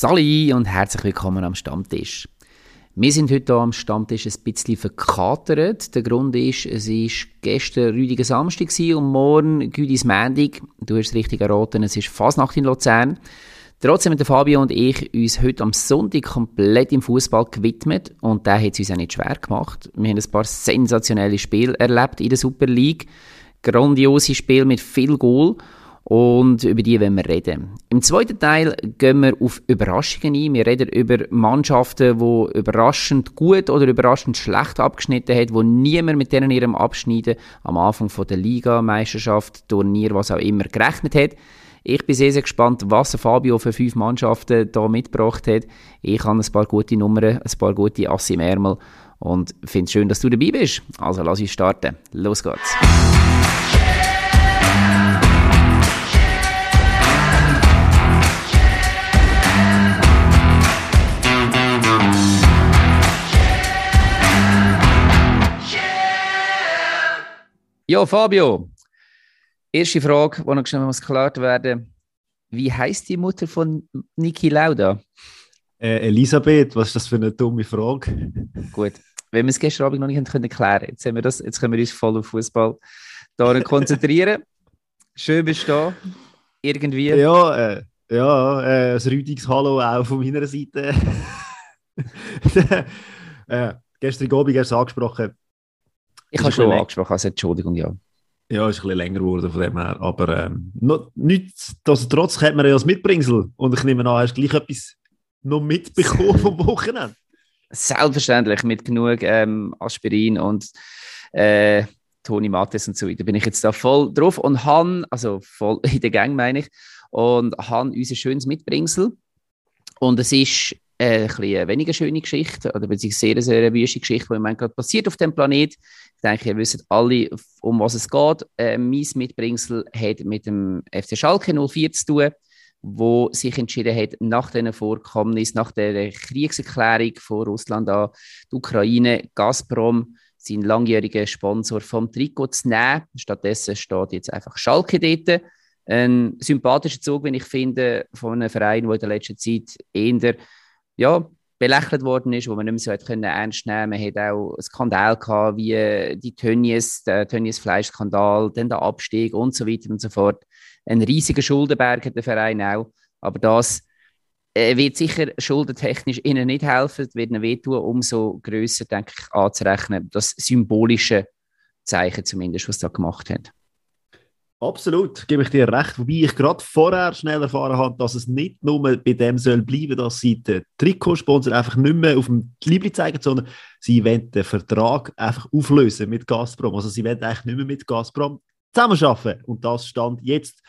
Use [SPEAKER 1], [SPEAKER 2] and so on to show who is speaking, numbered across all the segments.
[SPEAKER 1] Sali und herzlich willkommen am Stammtisch. Wir sind heute hier am Stammtisch ein bisschen verkatert. Der Grund ist, es war gestern Rüdiger Samstag und morgen Güdis Mendig. Du hast richtig erraten, es ist Fasnacht in Luzern. Trotzdem haben Fabio und ich uns heute am Sonntag komplett im Fußball gewidmet und da hat es uns auch nicht schwer gemacht. Wir haben ein paar sensationelle Spiele erlebt in der Super League. Grandiose Spiele mit viel Goal und über die wollen wir reden. Im zweiten Teil gehen wir auf Überraschungen ein. Wir reden über Mannschaften, die überraschend gut oder überraschend schlecht abgeschnitten haben, wo niemand mit denen ihrem Abschneiden am Anfang von der Liga, Meisterschaft, Turnier, was auch immer gerechnet hat. Ich bin sehr, sehr gespannt, was Fabio für fünf Mannschaften da mitgebracht hat. Ich habe ein paar gute Nummern, ein paar gute Asse im Ärmel und finde es schön, dass du dabei bist. Also lass uns starten. Los geht's. Ja, Fabio, erste Frage, die noch schnell muss geklärt werden Wie heißt die Mutter von Niki Lauda?
[SPEAKER 2] Äh, Elisabeth, was ist das für eine dumme Frage?
[SPEAKER 1] Gut, wenn wir es gestern Abend noch nicht können klären jetzt, haben wir das, jetzt können wir uns voll auf Fußball konzentrieren. Schön bist du da. Irgendwie.
[SPEAKER 2] Ja, äh, ja äh, ein rüdiges Hallo auch von meiner Seite. äh, gestern Abend hast du angesprochen,
[SPEAKER 1] ich habe schon angesprochen, also Entschuldigung, ja.
[SPEAKER 2] Ja, ist ein bisschen länger geworden von dem her. Aber ähm, noch, nichts, trotzdem hat man ja das Mitbringsel. Und ich nehme an, hast du gleich etwas noch mitbekommen vom Wochenende?
[SPEAKER 1] Selbstverständlich, mit genug ähm, Aspirin und äh, Toni Mattes und so weiter bin ich jetzt da voll drauf. Und Han, also voll in der Gang meine ich, und Han unser schönes Mitbringsel. Und es ist äh, ein eine weniger schöne Geschichte, oder beziehungsweise sehr, sehr wüste Geschichte, die im Moment gerade passiert auf dem Planet. Ich denke, ihr wisst alle, um was es geht. Äh, mein Mitbringsel hat mit dem FC Schalke 04 zu tun, wo sich entschieden hat, nach diesen Vorkommnissen, nach der Kriegserklärung von Russland an die Ukraine, Gazprom, seinen langjährigen Sponsor vom Trikot zu nehmen. Stattdessen steht jetzt einfach Schalke dort. Ein sympathischer Zug, wenn ich finde, von einem Verein, der in der letzten Zeit eher ja, belächelt worden ist, wo man nicht mehr so hat können ernst nehmen Man hat auch einen Skandal gehabt, wie die Tönnies, der Tönnies Fleischskandal, dann der Abstieg und so weiter und so fort. Ein riesiger Schuldenberg hat der Verein auch. Aber das äh, wird sicher schuldentechnisch ihnen nicht helfen, wird ihnen wehtun, umso grösser, denke ich, anzurechnen, das symbolische Zeichen zumindest, was da gemacht hat.
[SPEAKER 2] Absolut, gebe ich dir recht. Wobei ich gerade vorher schnell erfahren habe, dass es nicht nur bei dem soll bleiben, dass sie den Trikotsponsor einfach nicht mehr auf dem Liebling zeigen, sondern sie wollen den Vertrag einfach auflösen mit Gazprom. Also sie wollen eigentlich nicht mehr mit Gazprom zusammenarbeiten. Und das stand jetzt.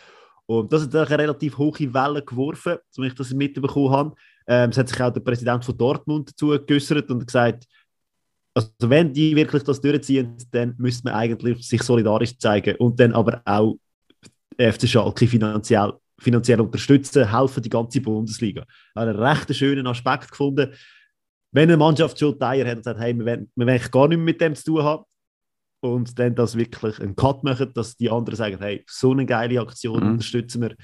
[SPEAKER 2] Und das hat eine relativ hohe Welle geworfen, so ich das mitbekommen habe. Ähm, es hat sich auch der Präsident von Dortmund dazu geäußert und gesagt, also wenn die wirklich das durchziehen, dann müsste man eigentlich sich solidarisch zeigen und dann aber auch FC Schalke finanziell, finanziell unterstützen, helfen die ganze Bundesliga. Ich habe einen recht schönen Aspekt gefunden. Wenn eine Mannschaft schon Teier hat und sagt, hey, wir wollen, wir wollen gar nichts mit dem zu tun haben und dann das wirklich einen Cut machen, dass die anderen sagen, hey, so eine geile Aktion mhm. unterstützen wir.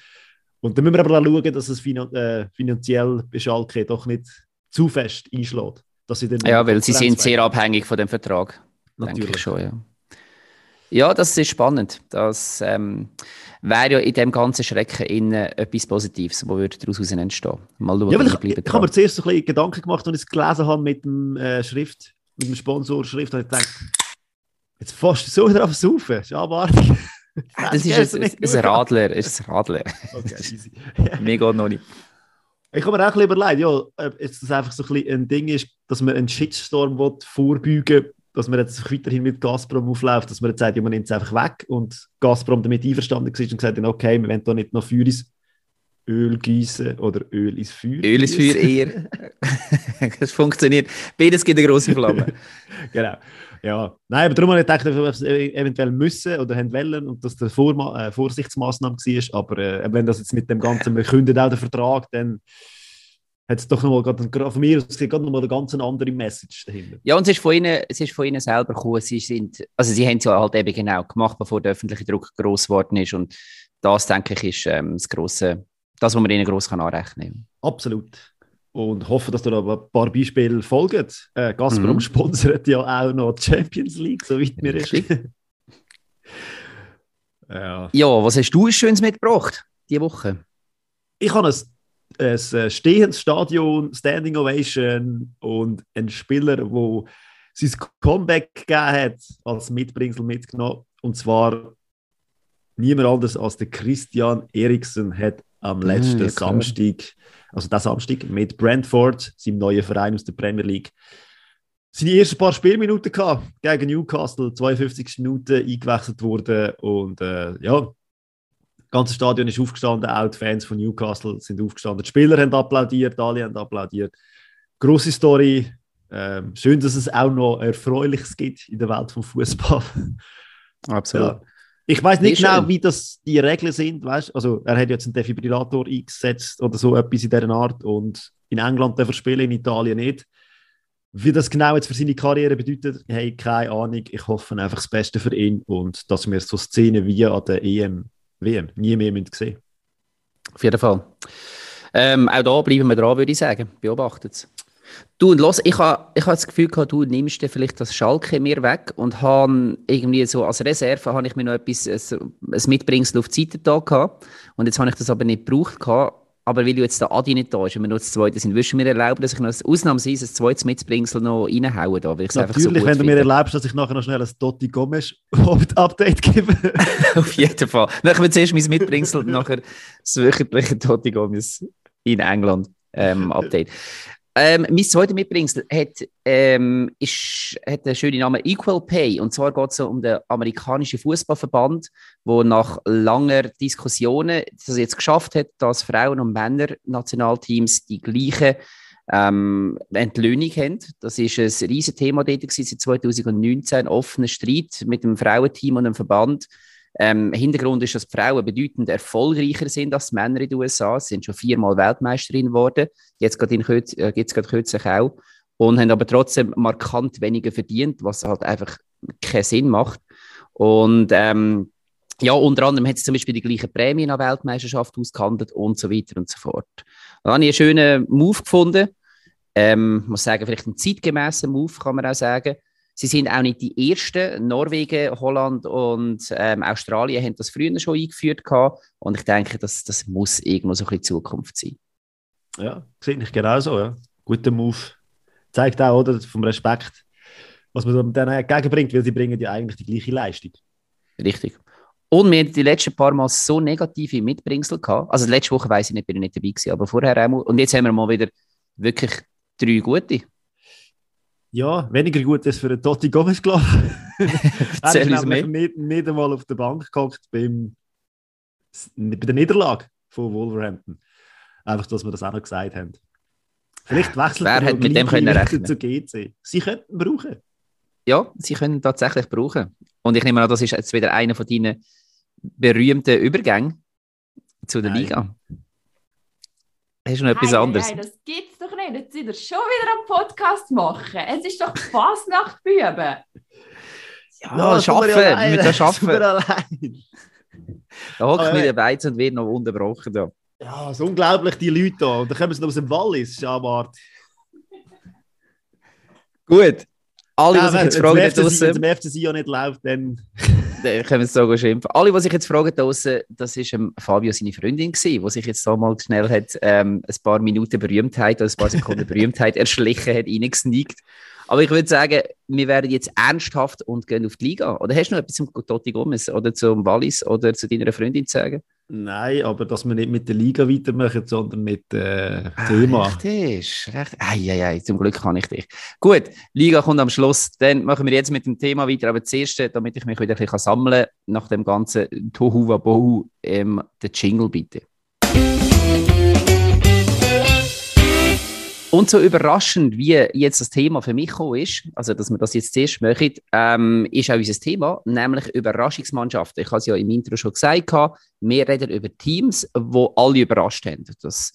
[SPEAKER 2] Und dann müssen wir aber schauen, dass es äh, finanziell bei Schalke doch nicht zu fest einschlägt. Dass
[SPEAKER 1] sie ja, weil sie sind sehr abhängig von dem Vertrag. Natürlich schon, ja. Ja, das ist spannend. Das ähm, wäre ja in dem ganzen Schrecken in, äh, etwas Positives, wo würde daraus entstehen.
[SPEAKER 2] Mal schauen, ja, ich, ich, ich habe mir zuerst so ein bisschen Gedanken gemacht, als ich es gelesen habe mit dem äh, Schrift, mit dem Sponsor-Schrift, habe ich gedacht, jetzt fast so drauf saufen, ist abartig.
[SPEAKER 1] Das ist ein, ein, Radler, ist ein Radler. Okay, easy. Mir geht noch nicht.
[SPEAKER 2] Ich habe mir auch ein überlegt, ja, ob das einfach so ein, bisschen ein Ding ist, dass man einen Shitstorm vorbeugen will, dass man jetzt weiterhin mit Gazprom aufläuft, dass man jetzt sagt, ja, man nimmt es einfach weg und Gazprom damit einverstanden ist und gesagt hat, okay, wir wollen da nicht noch Feuer ins Öl gießen oder Öl ins Feuer.
[SPEAKER 1] Öl ins Feuer eher. das funktioniert. Beides gibt eine große Flamme.
[SPEAKER 2] genau. Ja, nein, aber darum habe ich gedacht, dass wir es eventuell müssen oder haben wollen und dass das Vor äh, Vorsichtsmaßnahme war. Aber äh, wenn das jetzt mit dem Ganzen, wir künden auch den Vertrag, dann hat es doch nochmal, von mir aus gesehen, nochmal eine ganz andere Message dahinter.
[SPEAKER 1] Ja, und es ist von ihnen, es ist von ihnen selber gekommen. Sie, sind, also sie haben es ja halt eben genau gemacht, bevor der öffentliche Druck groß geworden ist. Und das, denke ich, ist ähm, das Grosse, das, was man ihnen gross kann anrechnen kann.
[SPEAKER 2] Absolut. Und hoffe, dass da noch ein paar Beispiele folgen. Äh, Gazprom mhm. sponsert ja auch noch die Champions League, soweit mir ist.
[SPEAKER 1] ja. ja, was hast du Schönes mitgebracht diese Woche?
[SPEAKER 2] Ich habe ein, ein äh, stehendes Stadion, Standing Ovation und einen Spieler, der sein Comeback gegeben hat, als Mitbringsel mitgenommen. Und zwar niemand anders als der Christian Eriksen hat am ah, letzten ja, Samstag, also das Samstag, mit Brentford, seinem neuen Verein aus der Premier League, seine ersten paar Spielminuten gehabt gegen Newcastle, 52 Minuten eingewechselt wurde und äh, ja, das ganze Stadion ist aufgestanden, auch die Fans von Newcastle sind aufgestanden, die Spieler haben applaudiert, alle haben applaudiert. Grosse Story. Ähm, schön, dass es auch noch Erfreuliches gibt in der Welt vom Fußball.
[SPEAKER 1] Absolut. Ja.
[SPEAKER 2] Ich weiß nicht genau, schön. wie das die Regeln sind. Weißt? Also, er hat jetzt einen Defibrillator eingesetzt oder so etwas in dieser Art. Und in England darf er spielen, in Italien nicht. Wie das genau jetzt für seine Karriere bedeutet, hey, keine Ahnung. Ich hoffe einfach das Beste für ihn und dass wir so Szenen wie an der EM, WM nie mehr sehen müssen.
[SPEAKER 1] Auf jeden Fall. Ähm, auch da bleiben wir dran, würde ich sagen. Beobachtet es. Du, und los, ich habe ich ha das Gefühl gehabt, du nimmst dir vielleicht das Schalke mir weg und habe irgendwie so als Reserve habe ich mir noch etwas, ein, ein Mitbringsel auf die Seite da gehabt. Und jetzt habe ich das aber nicht gebraucht gehabt. Aber weil du jetzt der Adi nicht da ist und wir noch das zweite sind, würdest du mir erlauben, dass ich noch ausnahmsweise ein zweites Mitbringsel noch reinhaue? Da,
[SPEAKER 2] Natürlich, so wenn du mir erlaubst, dass ich nachher noch schnell ein Dotti Gomes Update gebe.
[SPEAKER 1] Auf jeden Fall. Dann wir zuerst mein Mitbringsel und nachher das wöchentliche Dotti Gomes in England ähm, Update. Ähm, mein zweites Mitbringsel hat, ähm, ist, hat den schönen Namen Equal Pay. Und zwar geht es um den amerikanischen Fußballverband, der nach langer Diskussionen das jetzt geschafft hat, dass Frauen- und Männer-Nationalteams die gleiche ähm, Entlöhnung haben. Das ist ein riesiges Thema seit 2019, ein offener Streit mit dem Frauenteam und dem Verband ähm, Hintergrund ist, dass Frauen bedeutend erfolgreicher sind als Männer in den USA. Sie sind schon viermal Weltmeisterin geworden. Jetzt gerade in Kürz, äh, jetzt gerade kürzlich auch. Und haben aber trotzdem markant weniger verdient, was halt einfach keinen Sinn macht. Und ähm, ja, unter anderem hat sie zum Beispiel die gleichen Prämien an Weltmeisterschaft ausgehandelt und so weiter und so fort. Dann habe ich einen schönen Move gefunden. Ähm, muss sagen, vielleicht einen zeitgemäßen Move, kann man auch sagen. Sie sind auch nicht die Ersten. Norwegen, Holland und ähm, Australien haben das früher schon eingeführt. Gehabt. Und ich denke, das, das muss irgendwo so ein bisschen Zukunft sein.
[SPEAKER 2] Ja, sehe ich genauso. Ja. Guter Move. Zeigt auch, oder, vom Respekt, was man dann entgegenbringt, weil sie bringen ja eigentlich die gleiche Leistung.
[SPEAKER 1] Richtig. Und wir hatten die letzten paar Mal so negative Mitbringsel gehabt. Also letzte Woche weiß ich nicht, bin ich nicht dabei gewesen, aber vorher auch mal. Und jetzt haben wir mal wieder wirklich drei gute
[SPEAKER 2] ja, weniger gut als für den Totti Gomez gelaufen. er ist nämlich nicht, nicht einmal auf der Bank gehockt beim, bei der Niederlage von Wolverhampton. Einfach, dass wir das auch noch gesagt haben. Vielleicht wechselt
[SPEAKER 1] Wer hat mit dem können rechnen?
[SPEAKER 2] zu GC. Sie könnten brauchen.
[SPEAKER 1] Ja, sie können tatsächlich brauchen. Und ich nehme an, das ist jetzt wieder einer von deinen berühmten Übergängen zu der Nein. Liga. Hast du noch etwas
[SPEAKER 3] nein,
[SPEAKER 1] anderes?
[SPEAKER 3] Nein, das gibt's nicht. Jetzt sind wir schon wieder einen Podcast machen. Es ist doch Fasnacht, Büben.
[SPEAKER 1] Ja, ja schaffen. Wir müssen schaffen. Da hockt mir der Beiz und wird noch unterbrochen. Da.
[SPEAKER 2] Ja, es ist unglaublich, die Leute da. Und dann kommen sie noch aus dem Wallis, Schabart.
[SPEAKER 1] Gut. Alle, ja, die sich jetzt fragen,
[SPEAKER 2] wenn es im FC ja nicht läuft, dann
[SPEAKER 1] können wir es so schimpfen. Alle, die sich jetzt fragen, draussen, das war ähm, Fabio seine Freundin, die sich jetzt so mal schnell hat, ähm, ein paar Minuten Berühmtheit oder ein paar Sekunden Berühmtheit erschlichen hat, reingesneakt. Aber ich würde sagen, wir werden jetzt ernsthaft und gehen auf die Liga. Oder hast du noch etwas zum Totti Gomez oder zum Wallis oder zu deiner Freundin zu sagen?
[SPEAKER 2] Nein, aber dass wir nicht mit der Liga weitermachen, sondern mit äh, ah, Thema.
[SPEAKER 1] Richtig, recht. Eieiei, zum Glück kann ich dich. Gut, Liga kommt am Schluss. Dann machen wir jetzt mit dem Thema weiter. Aber zuerst, damit ich mich wieder ein bisschen sammeln kann, nach dem ganzen Tohu Wabohu, ähm, der Jingle bitte. Und so überraschend, wie jetzt das Thema für mich ist, also dass wir das jetzt zuerst machen, ähm, ist auch unser Thema, nämlich Überraschungsmannschaften. Ich habe es ja im Intro schon gesagt, wir reden über Teams, die alle überrascht haben. Das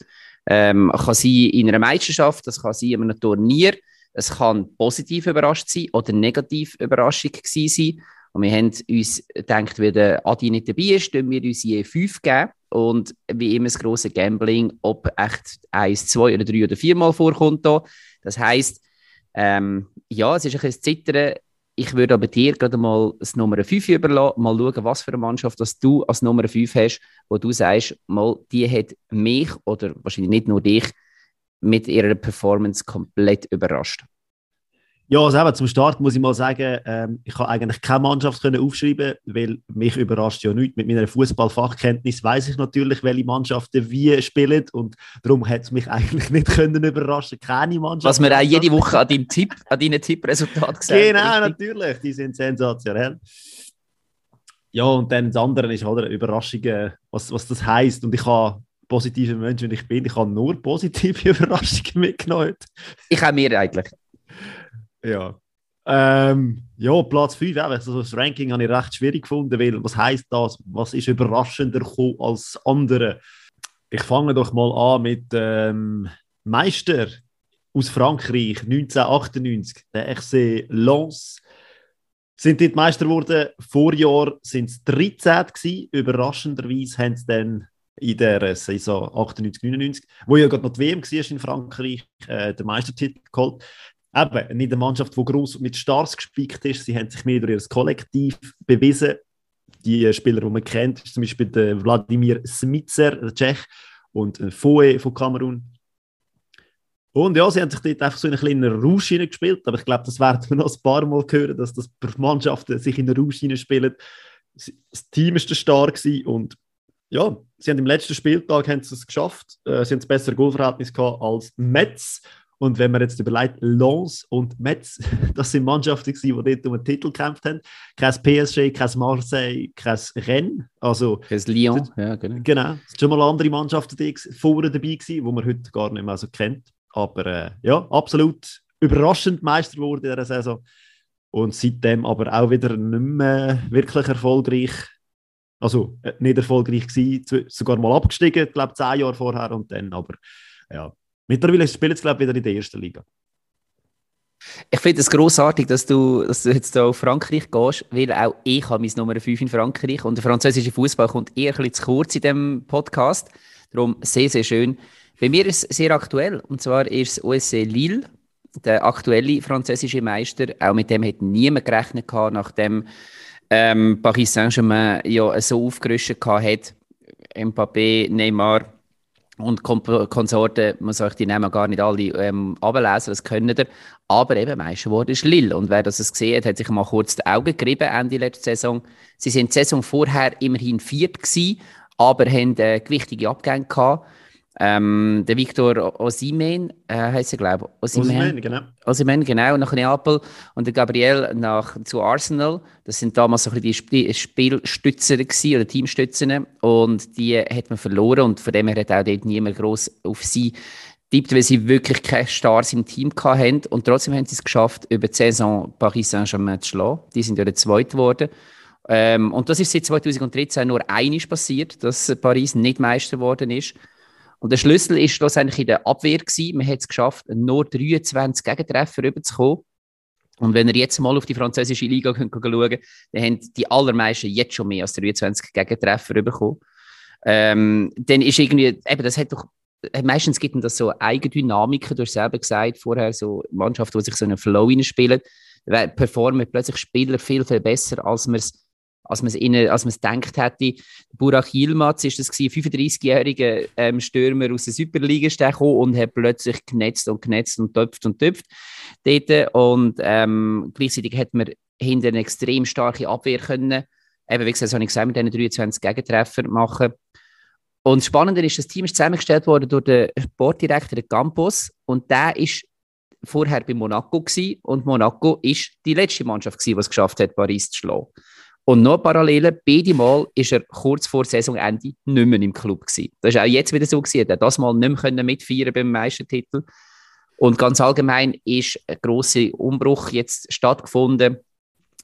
[SPEAKER 1] ähm, kann sein in einer Meisterschaft, das kann sein in einem Turnier, es kann positiv überrascht sein oder negativ Überraschung gewesen sein. Und wir haben uns gedacht, wenn der Adi nicht dabei ist, können wir uns je fünf geben. Und wie immer das grosse Gambling, ob echt eins, zwei oder drei oder viermal vorkommt da. Das heisst, ähm, ja, es ist ein bisschen Zittern. Ich würde aber dir gerade mal das Nummer 5 überlassen, mal schauen, was für eine Mannschaft das du als Nummer 5 hast, wo du sagst, mal, die hat mich oder wahrscheinlich nicht nur dich mit ihrer Performance komplett überrascht.
[SPEAKER 2] Ja, also eben, zum Start muss ich mal sagen, ähm, ich habe eigentlich keine Mannschaft können aufschreiben, weil mich überrascht ja nichts. Mit meiner Fußballfachkenntnis weiß ich natürlich, welche Mannschaften wie spielen und darum hat es mich eigentlich nicht können überraschen, keine Mannschaft.
[SPEAKER 1] Was wir auch jede Woche an deinem Tipp, an deinen Tippresultaten
[SPEAKER 2] gesehen Genau, richtig? natürlich, die sind sensationell. Ja, und dann das andere ist halt eine Überraschung, was, was das heisst. Und ich habe positiver Mensch, wenn ich bin, ich habe nur positive Überraschungen mitgenommen.
[SPEAKER 1] Ich habe mir eigentlich.
[SPEAKER 2] Ja. Ähm, ja, Platz 5, also das Ranking habe ich recht schwierig gefunden, weil was heißt das? Was ist überraschender als andere? Ich fange doch mal an mit ähm, Meister aus Frankreich 1998, der FC Lens. Sind dort Meister geworden. Vorjahr sind es 13 gewesen. Überraschenderweise haben sie dann in der Saison 98, 99, wo ja gerade noch die WM war in Frankreich, äh, den Meistertitel geholt eben nicht eine Mannschaft, die groß mit Stars gespickt ist. Sie haben sich mehr durch ihr Kollektiv bewiesen. Die Spieler, die man kennt, ist zum Beispiel der Wladimir Smitzer, der Tschech, und Foe von Kamerun. Und ja, sie haben sich dort einfach so in einen kleinen Rausch gespielt, aber ich glaube, das werden wir noch ein paar Mal hören, dass das Mannschaften sich in einen Rausch spielen. Das Team war stark und ja, sie haben im letzten Spieltag haben sie es geschafft. Äh, sie haben das bessere Goalverhältnis gehabt als Metz und wenn man jetzt überlegt, Lens und Metz, das sind Mannschaften, die dort um den Titel gekämpft haben. Kein PSG, kein Marseille, kein Rennes. Also,
[SPEAKER 1] kein Lyon, ja, genau.
[SPEAKER 2] Genau. Es sind schon mal andere Mannschaften die vorne dabei gewesen, die man heute gar nicht mehr so kennt. Aber äh, ja, absolut überraschend Meister geworden in dieser Saison. Und seitdem aber auch wieder nicht mehr wirklich erfolgreich. Also äh, nicht erfolgreich gewesen, sogar mal abgestiegen, ich glaube zehn Jahre vorher und dann, aber ja, Mittlerweile spielt es, glaube ich, wieder in der ersten Liga.
[SPEAKER 1] Ich finde es grossartig, dass du, dass du jetzt hier auf Frankreich gehst, weil auch ich habe meine Nummer 5 in Frankreich und der französische Fußball kommt eher ein bisschen zu kurz in diesem Podcast. Darum sehr, sehr schön. Bei mir ist es sehr aktuell und zwar ist es OSC Lille, der aktuelle französische Meister. Auch mit dem hat niemand gerechnet, nachdem ähm, Paris Saint-Germain ja so aufgerüstet hat. Mbappé, Neymar, und Konsorten, man soll die Namen gar nicht alle ähm, ablesen, das können ihr. Aber eben, Meister wurde ist Lille. Und wer das gesehen hat, hat sich mal kurz die Augen gerieben, Ende letzter Saison. Sie sind die Saison vorher immerhin viert gewesen, aber haben äh, gewichtige Abgänge gehabt. Ähm, der Victor Osimen, äh, heißt er, glaube ich. Osimen, genau. Osimen, genau, nach Neapel. Und der Gabriel nach, zu Arsenal. Das sind damals so ein bisschen die Spielstützer gewesen, oder Teamstützen. Und die hat man verloren. Und von dem her hat auch dort niemand gross auf sie tippt, weil sie wirklich keine Stars im Team hatten. Und trotzdem haben sie es geschafft, über die Saison Paris Saint-Germain zu schlagen. Die sind ja der Zweite geworden. Ähm, und das ist seit 2013 nur einiges passiert, dass Paris nicht Meister geworden ist. Und der Schlüssel ist schlussendlich in der Abwehr gewesen. Man hat es geschafft, nur 23 Gegentreffer rüberzukommen. Und wenn ihr jetzt mal auf die französische Liga könnt dann haben die allermeisten jetzt schon mehr als 23 Gegentreffer bekommen. Ähm, dann ist irgendwie, eben, das hat doch, meistens gibt es so Eigendynamiken, du hast selber gesagt, vorher so Mannschaften, die sich so einen Flow spielen, performen plötzlich Spieler viel, viel besser, als man es als man es gedacht hätte. Burak Yilmaz ist das 35-jährige ähm, Stürmer aus der Superliga gekommen und hat plötzlich genetzt und genetzt und töpft und töpft dort. Und ähm, gleichzeitig hat man hinter eine extrem starke Abwehr können, eben wie gesagt, das habe ich gesagt, mit diesen 23 Gegentreffer machen. Und das Spannende ist, das Team ist zusammengestellt worden durch den Sportdirektor Campos und der ist vorher bei Monaco gewesen, und Monaco ist die letzte Mannschaft gewesen, die es geschafft hat, Paris zu schlagen. Und noch parallel, beide Mal ist er kurz vor Saisonende nicht mehr im Club gewesen. Das ist auch jetzt wieder so gewesen. Er das Mal nicht mehr mitfeiern beim Meistertitel. Und ganz allgemein ist ein grosser Umbruch jetzt stattgefunden.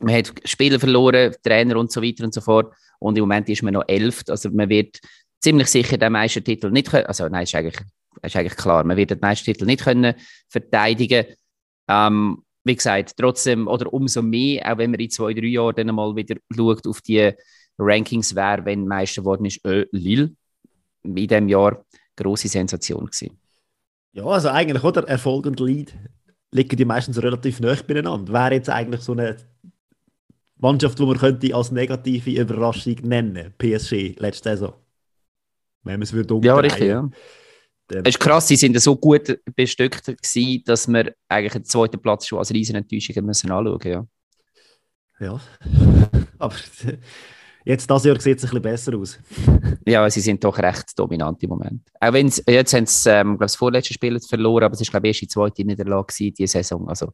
[SPEAKER 1] Man hat Spieler verloren, Trainer und so weiter und so fort. Und im Moment ist man noch elf. Also man wird ziemlich sicher den Meistertitel nicht können. Also nein, ist eigentlich, ist eigentlich klar. Man wird den Meistertitel nicht können verteidigen. Ähm, wie gesagt, trotzdem oder umso mehr, auch wenn man in zwei, drei Jahren dann mal wieder schaut auf die Rankings, wer, wenn Meister geworden ist, äh, Lille in diesem Jahr, große Sensation gewesen.
[SPEAKER 2] Ja, also eigentlich, oder? Erfolg und Lead liegen die meistens relativ nah beieinander. Wäre jetzt eigentlich so eine Mannschaft, die man könnte als negative Überraschung nennen, PSG, letzte Saison. Wenn man es würde
[SPEAKER 1] Ja, richtig, ja. Es ist krass, sie sind so gut bestückt gewesen, dass wir eigentlich den zweiten Platz schon als riesen Enttäuschung müssen anschauen ja.
[SPEAKER 2] Ja, aber jetzt das Jahr sieht es ein bisschen besser aus.
[SPEAKER 1] ja, sie sind doch recht dominant im Moment. Auch wenn sie, jetzt haben sie, ähm, glaube das vorletzte Spiel verloren, aber es ist, glaube ich, erst die zweite Niederlage diese Saison. Also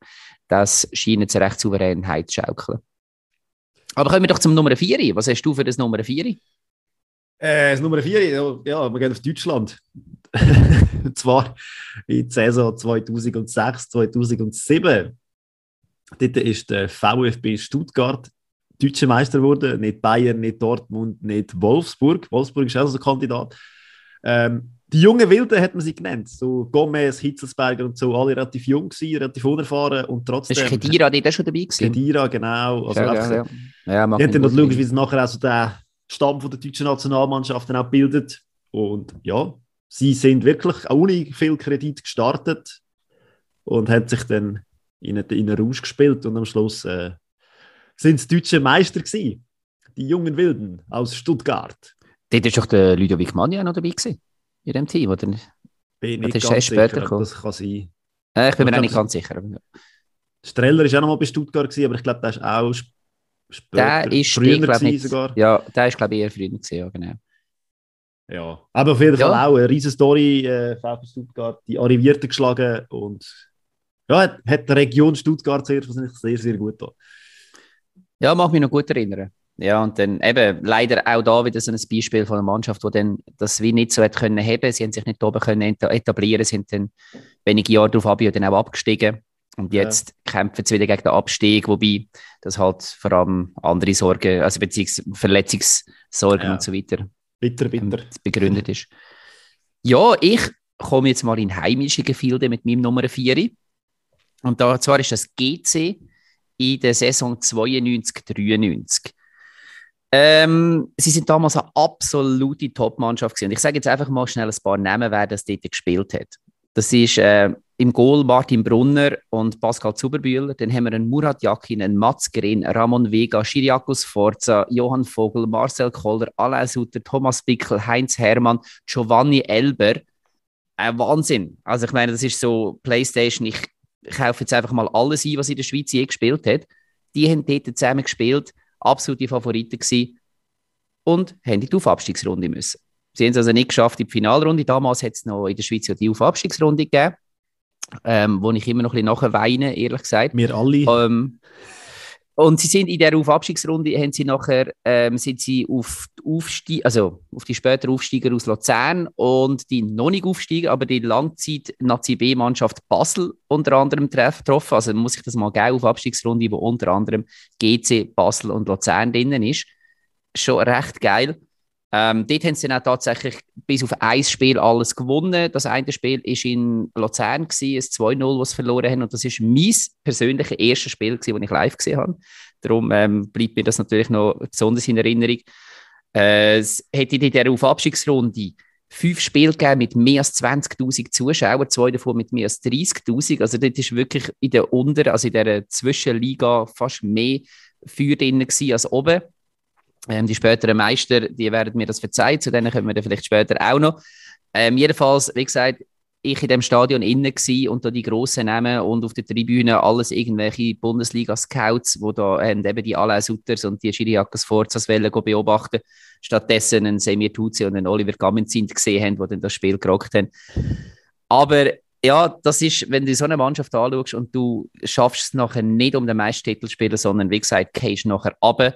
[SPEAKER 1] das scheint jetzt recht Souveränheit zu schaukeln. Aber kommen wir doch zum Nummer 4. Was hast du für das Nummer 4? Äh,
[SPEAKER 2] das Nummer 4, ja, wir gehen auf Deutschland. Und zwar in der Saison 2006, 2007. Dort ist der VfB Stuttgart deutscher Meister geworden. Nicht Bayern, nicht Dortmund, nicht Wolfsburg. Wolfsburg ist auch so ein Kandidat. Ähm, die jungen Wilden hat man sie genannt. So Gomez, Hitzelsberger und so, alle relativ jung gewesen, relativ unerfahren und trotzdem...
[SPEAKER 1] Ist Kedira dort schon dabei gewesen?
[SPEAKER 2] Kedira, genau. Also
[SPEAKER 1] ja, ja, ja. ja
[SPEAKER 2] noch schauen, wie sie nachher auch so den Stamm von der deutschen Nationalmannschaft auch bildet. Und ja, sie sind wirklich ohne viel Kredit gestartet und haben sich dann in einen, in einen Rausch gespielt und am Schluss äh, sind es deutsche Meister gewesen. Die jungen Wilden aus Stuttgart.
[SPEAKER 1] Dort ist doch der Ludovic Magna noch dabei gewesen in dem Team, oder nicht?
[SPEAKER 2] Bin das ganz sicher, gekommen. das kann sein.
[SPEAKER 1] Äh, ich bin mir auch nicht ganz sicher.
[SPEAKER 2] Streller ist auch noch mal bei Stuttgart gewesen, aber ich glaube, der ist auch
[SPEAKER 1] später, der ist früher gewesen, sogar. Ja, der ist glaube ich eher früher gewesen, ja genau.
[SPEAKER 2] Ja, aber auf jeden Fall ja. auch eine riesige Story, äh, VfB Stuttgart, die Arrivierten geschlagen und ja, hat, hat die Region Stuttgart sehr, sehr, sehr gut da.
[SPEAKER 1] Ja, mag mich noch gut erinnern. Ja, und dann eben leider auch da wieder so ein Beispiel von einer Mannschaft, die dann das wie nicht so hat können haben. Sie haben sich nicht oben können etablieren, sind dann wenige Jahre darauf ab dann auch abgestiegen. Und jetzt ja. kämpfen sie wieder gegen den Abstieg, wobei das halt vor allem andere Sorgen, also beziehungsweise Verletzungssorgen ja. und so weiter
[SPEAKER 2] bitter, bitter.
[SPEAKER 1] begründet ist. Ja, ich komme jetzt mal in heimische Gefilde mit meinem Nummer 4. Und da zwar ist das GC in der Saison 92-93. Ähm, sie sind damals eine absolute Top-Mannschaft gewesen. Und ich sage jetzt einfach mal schnell ein paar Namen, wer das dort gespielt hat. Das ist äh, im Goal Martin Brunner und Pascal Zuberbühler. Dann haben wir einen Murat Yakin, einen Mats Green, Ramon Vega, Schiriakos Forza, Johann Vogel, Marcel Koller, Alain Sutter, Thomas Bickel, Heinz Hermann, Giovanni Elber. Ein Wahnsinn. Also ich meine, das ist so Playstation. Ich kaufe jetzt einfach mal alles ein, was in der Schweiz je gespielt hat. Die haben dort zusammen gespielt absolute Favoriten gewesen und haben in die Aufabstiegsrunde müssen. Sie haben es also nicht geschafft in die Finalrunde. Damals hat es noch in der Schweiz die Aufabstiegsrunde gegeben, ähm, wo ich immer noch ein bisschen nachher weine, ehrlich gesagt.
[SPEAKER 2] Wir alle.
[SPEAKER 1] Ähm, und sie sind in der Aufabstiegsrunde, haben sie nachher, ähm, sind sie auf die, also auf die späteren Aufsteiger aus Luzern und die noch nicht Aufsteiger, aber die Langzeit-Nazi-B-Mannschaft Basel unter anderem getroffen. Also muss ich das mal geben auf Abstiegsrunde, wo unter anderem GC, Basel und Luzern drinnen ist. Schon recht geil. Ähm, dort haben sie dann auch tatsächlich bis auf ein Spiel alles gewonnen. Das eine Spiel war in Luzern, ein 2-0, das sie verloren haben. Und das war mein persönliches erstes Spiel, das ich live gesehen habe. Darum ähm, bleibt mir das natürlich noch besonders in Erinnerung. Äh, es hätte in dieser Aufabstiegsrunde fünf Spiele gegeben mit mehr als 20.000 Zuschauern, zwei davon mit mehr als 30.000. Also dort ist wirklich in der Unter-, also in der Zwischenliga fast mehr Feuer drin als oben. Ähm, die späteren Meister, die werden mir das verzeihen, zu denen kommen wir dann vielleicht später auch noch. Ähm, jedenfalls, wie gesagt, ich in dem Stadion innen gsi und da die grossen Namen und auf der Tribüne alles irgendwelche Bundesliga-Scouts, wo da haben eben die Alain Sutters und die Schiriakas Forzas beobachten, stattdessen einen Semir Tuzi und einen Oliver Gamenzint gesehen haben, die dann das Spiel gerockt haben. Aber ja, das ist, wenn du so eine Mannschaft anschaust und du schaffst es nachher nicht um den Meistertitel zu spielen, sondern wie gesagt, gehst nachher runter,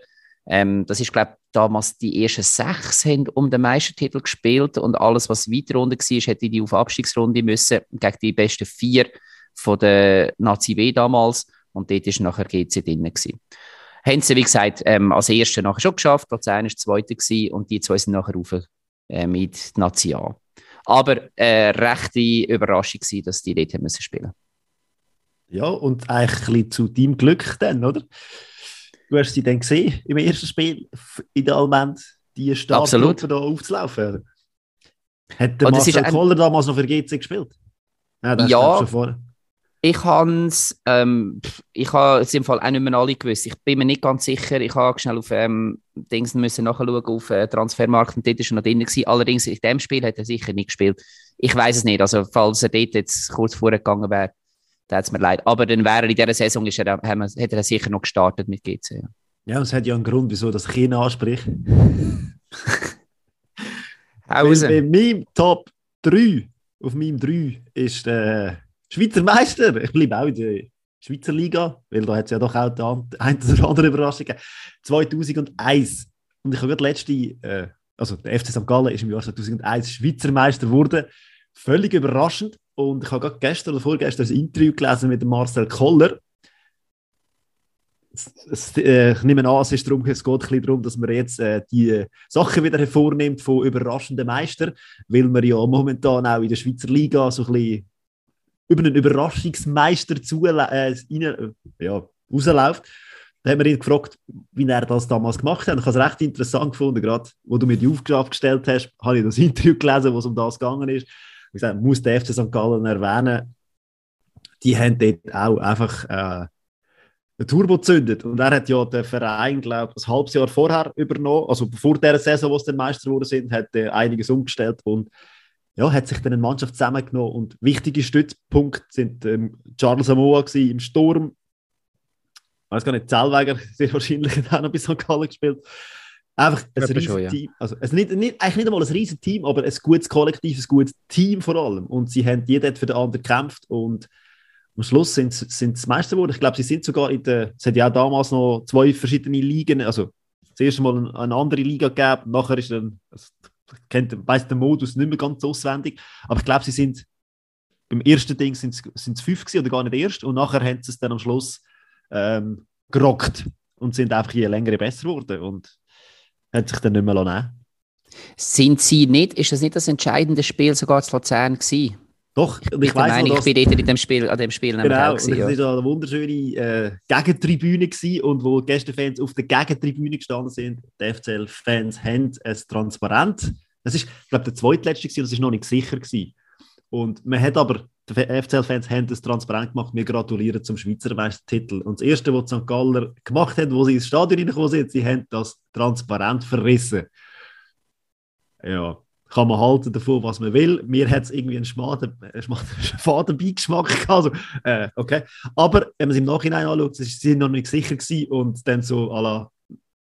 [SPEAKER 1] ähm, das ist, glaube ich, damals die ersten sechs haben um den Meistertitel gespielt und alles, was weiter runter war, hätte die auf Abstiegsrunde müssen gegen die besten vier von der Nazi W damals und dort war nachher GC drin. Gewesen. Haben sie, wie gesagt, ähm, als Erste nachher schon geschafft, Luzern war Zweite gewesen, und die zwei sind nachher rauf äh, mit Nazi A. Aber äh, rechte Überraschung war, dass die dort haben müssen spielen
[SPEAKER 2] Ja, und eigentlich zu deinem Glück dann, oder? Du hast sie dann gesehen im ersten Spiel in der Allmend, die Startgruppe da aufzulaufen. Hat der Marcel ein... Koller damals noch für GC gespielt?
[SPEAKER 1] Ja, ja ich habe es ähm, ich habe es im Fall auch nicht mehr alle gewusst. Ich bin mir nicht ganz sicher. Ich habe schnell auf ähm, Dings müssen nachschauen auf äh, Transfermarkt und dort ist er noch drin gewesen. Allerdings in dem Spiel hat er sicher nicht gespielt. Ich weiß es nicht. Also falls er dort jetzt kurz vorgegangen wäre, da es mir leid. Aber dann wäre er in dieser Saison ist er, haben wir, hätte er sicher noch gestartet mit GC. Ja,
[SPEAKER 2] ja es hat ja einen Grund, wieso das China anspricht. Bei meinem Top 3, auf meinem 3 ist der Schweizer Meister. Ich bleibe auch in der Schweizer Liga, weil da hat es ja doch auch die eine oder andere Überraschung gegeben. 2001. Und ich habe gerade letzte, äh, also der FC St. Gallen ist im Jahr 2001 Schweizer Meister geworden. Völlig überraschend. Und ich habe gerade gestern oder vorgestern ein Interview gelesen mit Marcel Koller. Äh, ich nehme an, es, ist darum, es geht ein bisschen darum, dass man jetzt äh, die Sachen wieder hervornimmt von überraschenden Meistern, weil man ja momentan auch in der Schweizer Liga so ein bisschen über einen Überraschungsmeister zu, äh, rein, äh, ja, rausläuft. Da haben wir ihn gefragt, wie er das damals gemacht hat. Ich habe es recht interessant gefunden, gerade wo du mir die Aufgabe gestellt hast, habe ich das Interview gelesen, wo es um das gegangen ist gesagt, muss der FC St. Gallen erwähnen, die haben dort auch einfach äh, ein Turbo gezündet. Und er hat ja den Verein, glaube ich, ein halbes Jahr vorher übernommen, also vor der Saison, wo sie den Meister geworden sind, hat er einiges umgestellt und ja, hat sich dann eine Mannschaft zusammengenommen. Und wichtige Stützpunkte sind ähm, Charles Amoa im Sturm. Ich weiß gar nicht, Zellweger, sehr wahrscheinlich hat auch noch bei St. Gallen gespielt. Einfach ein riesiges Team. Also, also nicht, nicht, eigentlich nicht einmal ein riesiges Team, aber ein gutes Kollektiv, ein gutes Team vor allem. Und sie haben jeder für den anderen gekämpft und am Schluss sind, sind sie Meister geworden. Ich glaube, sie sind sogar in der, es hat ja auch damals noch zwei verschiedene Ligen, also das erste Mal eine, andere Liga gegeben, nachher ist dann, also, ich weiss den Modus nicht mehr ganz auswendig, aber ich glaube, sie sind beim ersten Ding sind es fünf gewesen, oder gar nicht erst und nachher haben sie es dann am Schluss ähm, gerockt und sind einfach je länger besser geworden und hat sich dann nicht mehr nehmen
[SPEAKER 1] Sind Sie nicht, ist das nicht das entscheidende Spiel sogar zu Luzern gewesen?
[SPEAKER 2] Doch,
[SPEAKER 1] ich, ich weiß meine, ich bin dort in dem Spiel, an dem Spiel
[SPEAKER 2] genau, gewesen, und es war eine wunderschöne äh, Gegentribüne gewesen, und wo die Gästefans auf der Gegentribüne gestanden sind. Die FCL-Fans haben ein Transparent. Das ist, ich glaube, der zweitletzte gewesen, das ist noch nicht sicher gewesen. Und man hat aber, die FCL-Fans haben das transparent gemacht, wir gratulieren zum Schweizer Meistertitel. Und das Erste, was die St. Galler gemacht haben, wo sie ins Stadion reingekommen sind, sie haben das transparent verrissen. Ja, kann man halten davon, was man will. Mir hat es irgendwie einen schmaden, Beigeschmack gehabt. Also, äh, okay. Aber wenn man es im Nachhinein anschaut, sie sind noch nicht sicher gewesen und dann so à la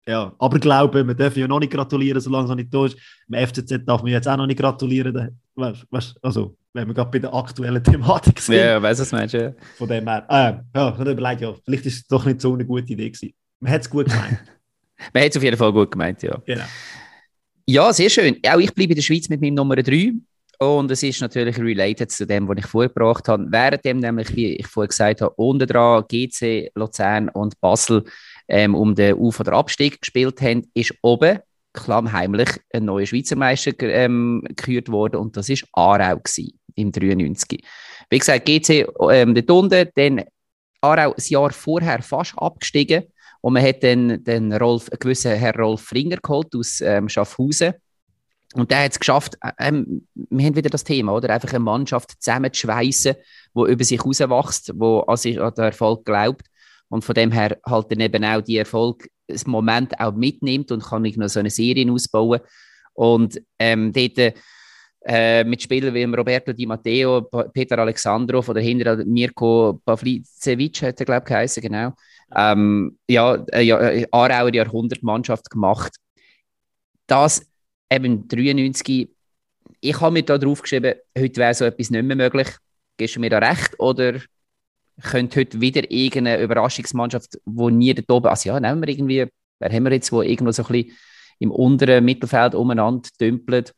[SPEAKER 2] ja, aber glaube, wir dürfen ja noch nicht gratulieren, solange es noch nicht da ist. Im FCZ darf man jetzt auch noch nicht gratulieren. Weißt, also, wenn wir gerade bei der aktuellen Thematik
[SPEAKER 1] sind. Ja, weiß was meinst du.
[SPEAKER 2] Von dem her. Äh, ja, ich überlegt, ja, vielleicht ist es doch nicht so eine gute Idee gewesen. Man hat es gut gemeint.
[SPEAKER 1] man hat es auf jeden Fall gut gemeint, ja.
[SPEAKER 2] Genau.
[SPEAKER 1] Ja, sehr schön. Auch ich bleibe in der Schweiz mit meinem Nummer 3. Und es ist natürlich related zu dem, was ich vorgebracht habe. Währenddem nämlich, wie ich vorher gesagt habe, unten dran GC, Luzern und Basel ähm, um den Auf- oder Abstieg gespielt haben, ist oben klammheimlich ein neuer Schweizer Meister ähm, gekürt worden und das ist Aarau gewesen, im 93. Wie gesagt, GC ähm, dort unten, dann Aarau ein Jahr vorher fast abgestiegen und man hat dann den Rolf, einen gewissen Herr Rolf Fringer geholt aus ähm, Schaffhausen. Und der hat es geschafft, äh, ähm, wir haben wieder das Thema, oder? Einfach eine Mannschaft zusammenzuschweissen, die über sich herauswächst, die an, sich, an den Erfolg glaubt und von dem her halt dann eben auch die Erfolg, das Moment auch mitnimmt und kann ich noch so eine Serie ausbauen. Und ähm, dort äh, mit Spielern wie Roberto Di Matteo, Peter Alexandrov oder hinter Mirko Pavlicevic hat er, glaube ich, geheißen, genau. Ähm, ja, äh, ja, äh, Aarauer Jahrhundertmannschaft gemacht. Das eben 93, ich habe mir da drauf geschrieben, heute wäre so etwas nicht mehr möglich. Gehst du mir da recht oder könnte heute wieder irgendeine Überraschungsmannschaft, wo nie da oben, also ja, nehmen wir irgendwie, wer haben wir jetzt, wo irgendwo so ein bisschen im unteren Mittelfeld umeinander dümpelt.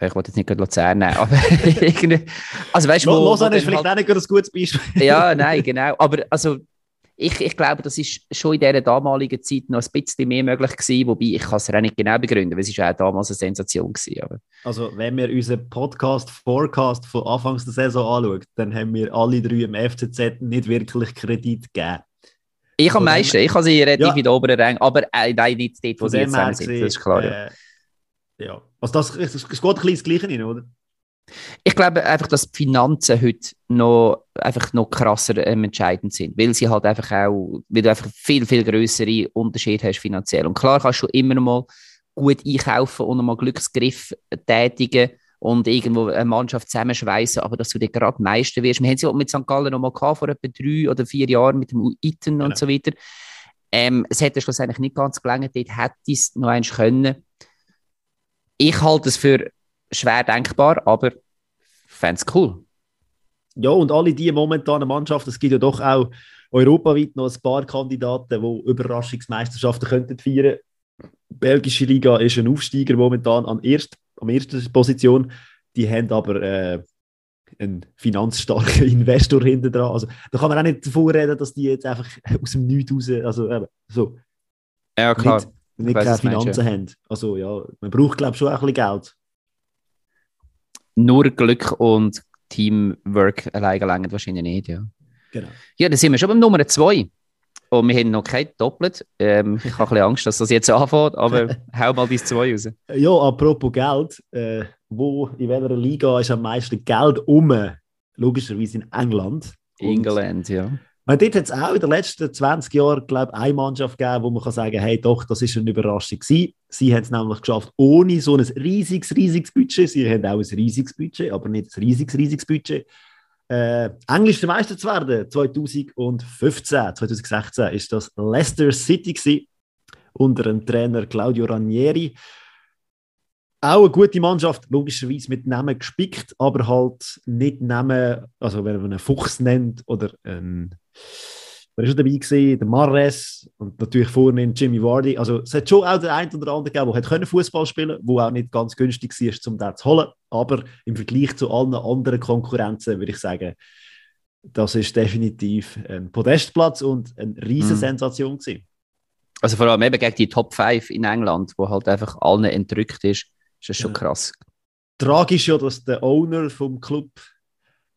[SPEAKER 1] Ich wollte jetzt nicht gerade Luzern nehmen, aber irgendwie, also weißt du.
[SPEAKER 2] Lausanne ist vielleicht halt, auch nicht ein gutes Beispiel.
[SPEAKER 1] ja, nein, genau, aber also ich, ich glaube, das ist schon in dieser damaligen Zeit noch ein bisschen mehr möglich gewesen, wobei ich kann es auch nicht genau begründen, weil es ist auch damals eine Sensation gewesen. Aber.
[SPEAKER 2] Also wenn wir unseren Podcast-Forecast von Anfangs der Saison anschauen, dann haben wir alle drei im FCZ nicht wirklich Kredit gegeben.
[SPEAKER 1] Ich am meisten, ich habe sie relativ ja. in den oberen Rängen, aber äh, nein, nicht dort, wo sie jetzt sind, das ist klar. Äh,
[SPEAKER 2] ja. ja. Also das, es, es geht ein bisschen das Gleiche rein, oder?
[SPEAKER 1] Ich glaube einfach, dass die Finanzen heute noch, einfach noch krasser ähm, entscheidend sind, weil sie halt einfach auch, weil du einfach viel, viel größere Unterschiede hast finanziell. Und klar kannst du immer noch mal gut einkaufen und noch mal Glücksgriff tätigen und irgendwo eine Mannschaft zusammenschweißen, aber dass du dir gerade Meister wirst. Wir haben es ja mit St. Gallen noch mal gehabt, vor etwa drei oder vier Jahren mit dem Iten genau. und so weiter. Ähm, es hätte schlussendlich nicht ganz gelangt, dort hätte es noch eins können. Ich halte es für schwer denkbar, aber fände es cool.
[SPEAKER 2] Ja, und alle diese momentanen Mannschaften, es gibt ja doch auch europaweit noch ein paar Kandidaten, die Überraschungsmeisterschaften könnten feiern. Die belgische Liga ist ein Aufsteiger momentan an erst, an erster Position. Die haben aber äh, einen finanzstarken Investor hinter dran. Also, da kann man auch nicht davon reden, dass die jetzt einfach aus dem Nichts raus, also äh, so.
[SPEAKER 1] Ja, klar.
[SPEAKER 2] Nicht, nicht keine Finanzen haben. Also ja, man braucht glaube ich schon ein bisschen Geld
[SPEAKER 1] nur Glück und Teamwork alleine gelangt wahrscheinlich nicht, ja.
[SPEAKER 2] Genau.
[SPEAKER 1] Ja, dann sind wir schon beim Nummer 2. Und wir haben noch kein Doppelt. Ähm, ich habe ein bisschen Angst, dass das jetzt anfängt, aber hau mal bis 2 raus.
[SPEAKER 2] Ja, apropos Geld. Äh, wo, in welcher Liga ist am meisten Geld um? Logischerweise in England.
[SPEAKER 1] England, ja.
[SPEAKER 2] Weil dort hat es auch in den letzten 20 Jahren, glaube ich, eine Mannschaft gegeben, wo man kann sagen hey, doch, das ist eine Überraschung gewesen. Sie haben es nämlich geschafft, ohne so ein riesiges, riesiges Budget. Sie haben auch ein riesiges Budget, aber nicht ein riesiges, riesiges Budget. Äh, englischer Meister zu werden, 2015, 2016, ist das Leicester City gewesen, unter dem Trainer Claudio Ranieri. Auch eine gute Mannschaft, logischerweise mit Namen gespickt, aber halt nicht Namen, also wenn man einen Fuchs nennt oder einen Wer war dabei gewesen? Der Marres und natürlich vorne Jimmy Vardy. Also es hat schon auch den einen oder anderen gegeben, der Fußball spielen konnte, der auch nicht ganz günstig war, um das zu holen. Aber im Vergleich zu allen anderen Konkurrenzen würde ich sagen, das ist definitiv ein Podestplatz und eine riesige mhm. Sensation gewesen.
[SPEAKER 1] Also vor allem eben gegen die Top 5 in England, wo halt einfach allen entrückt ist, ist das schon ja. krass.
[SPEAKER 2] Tragisch ja, dass der Owner vom Club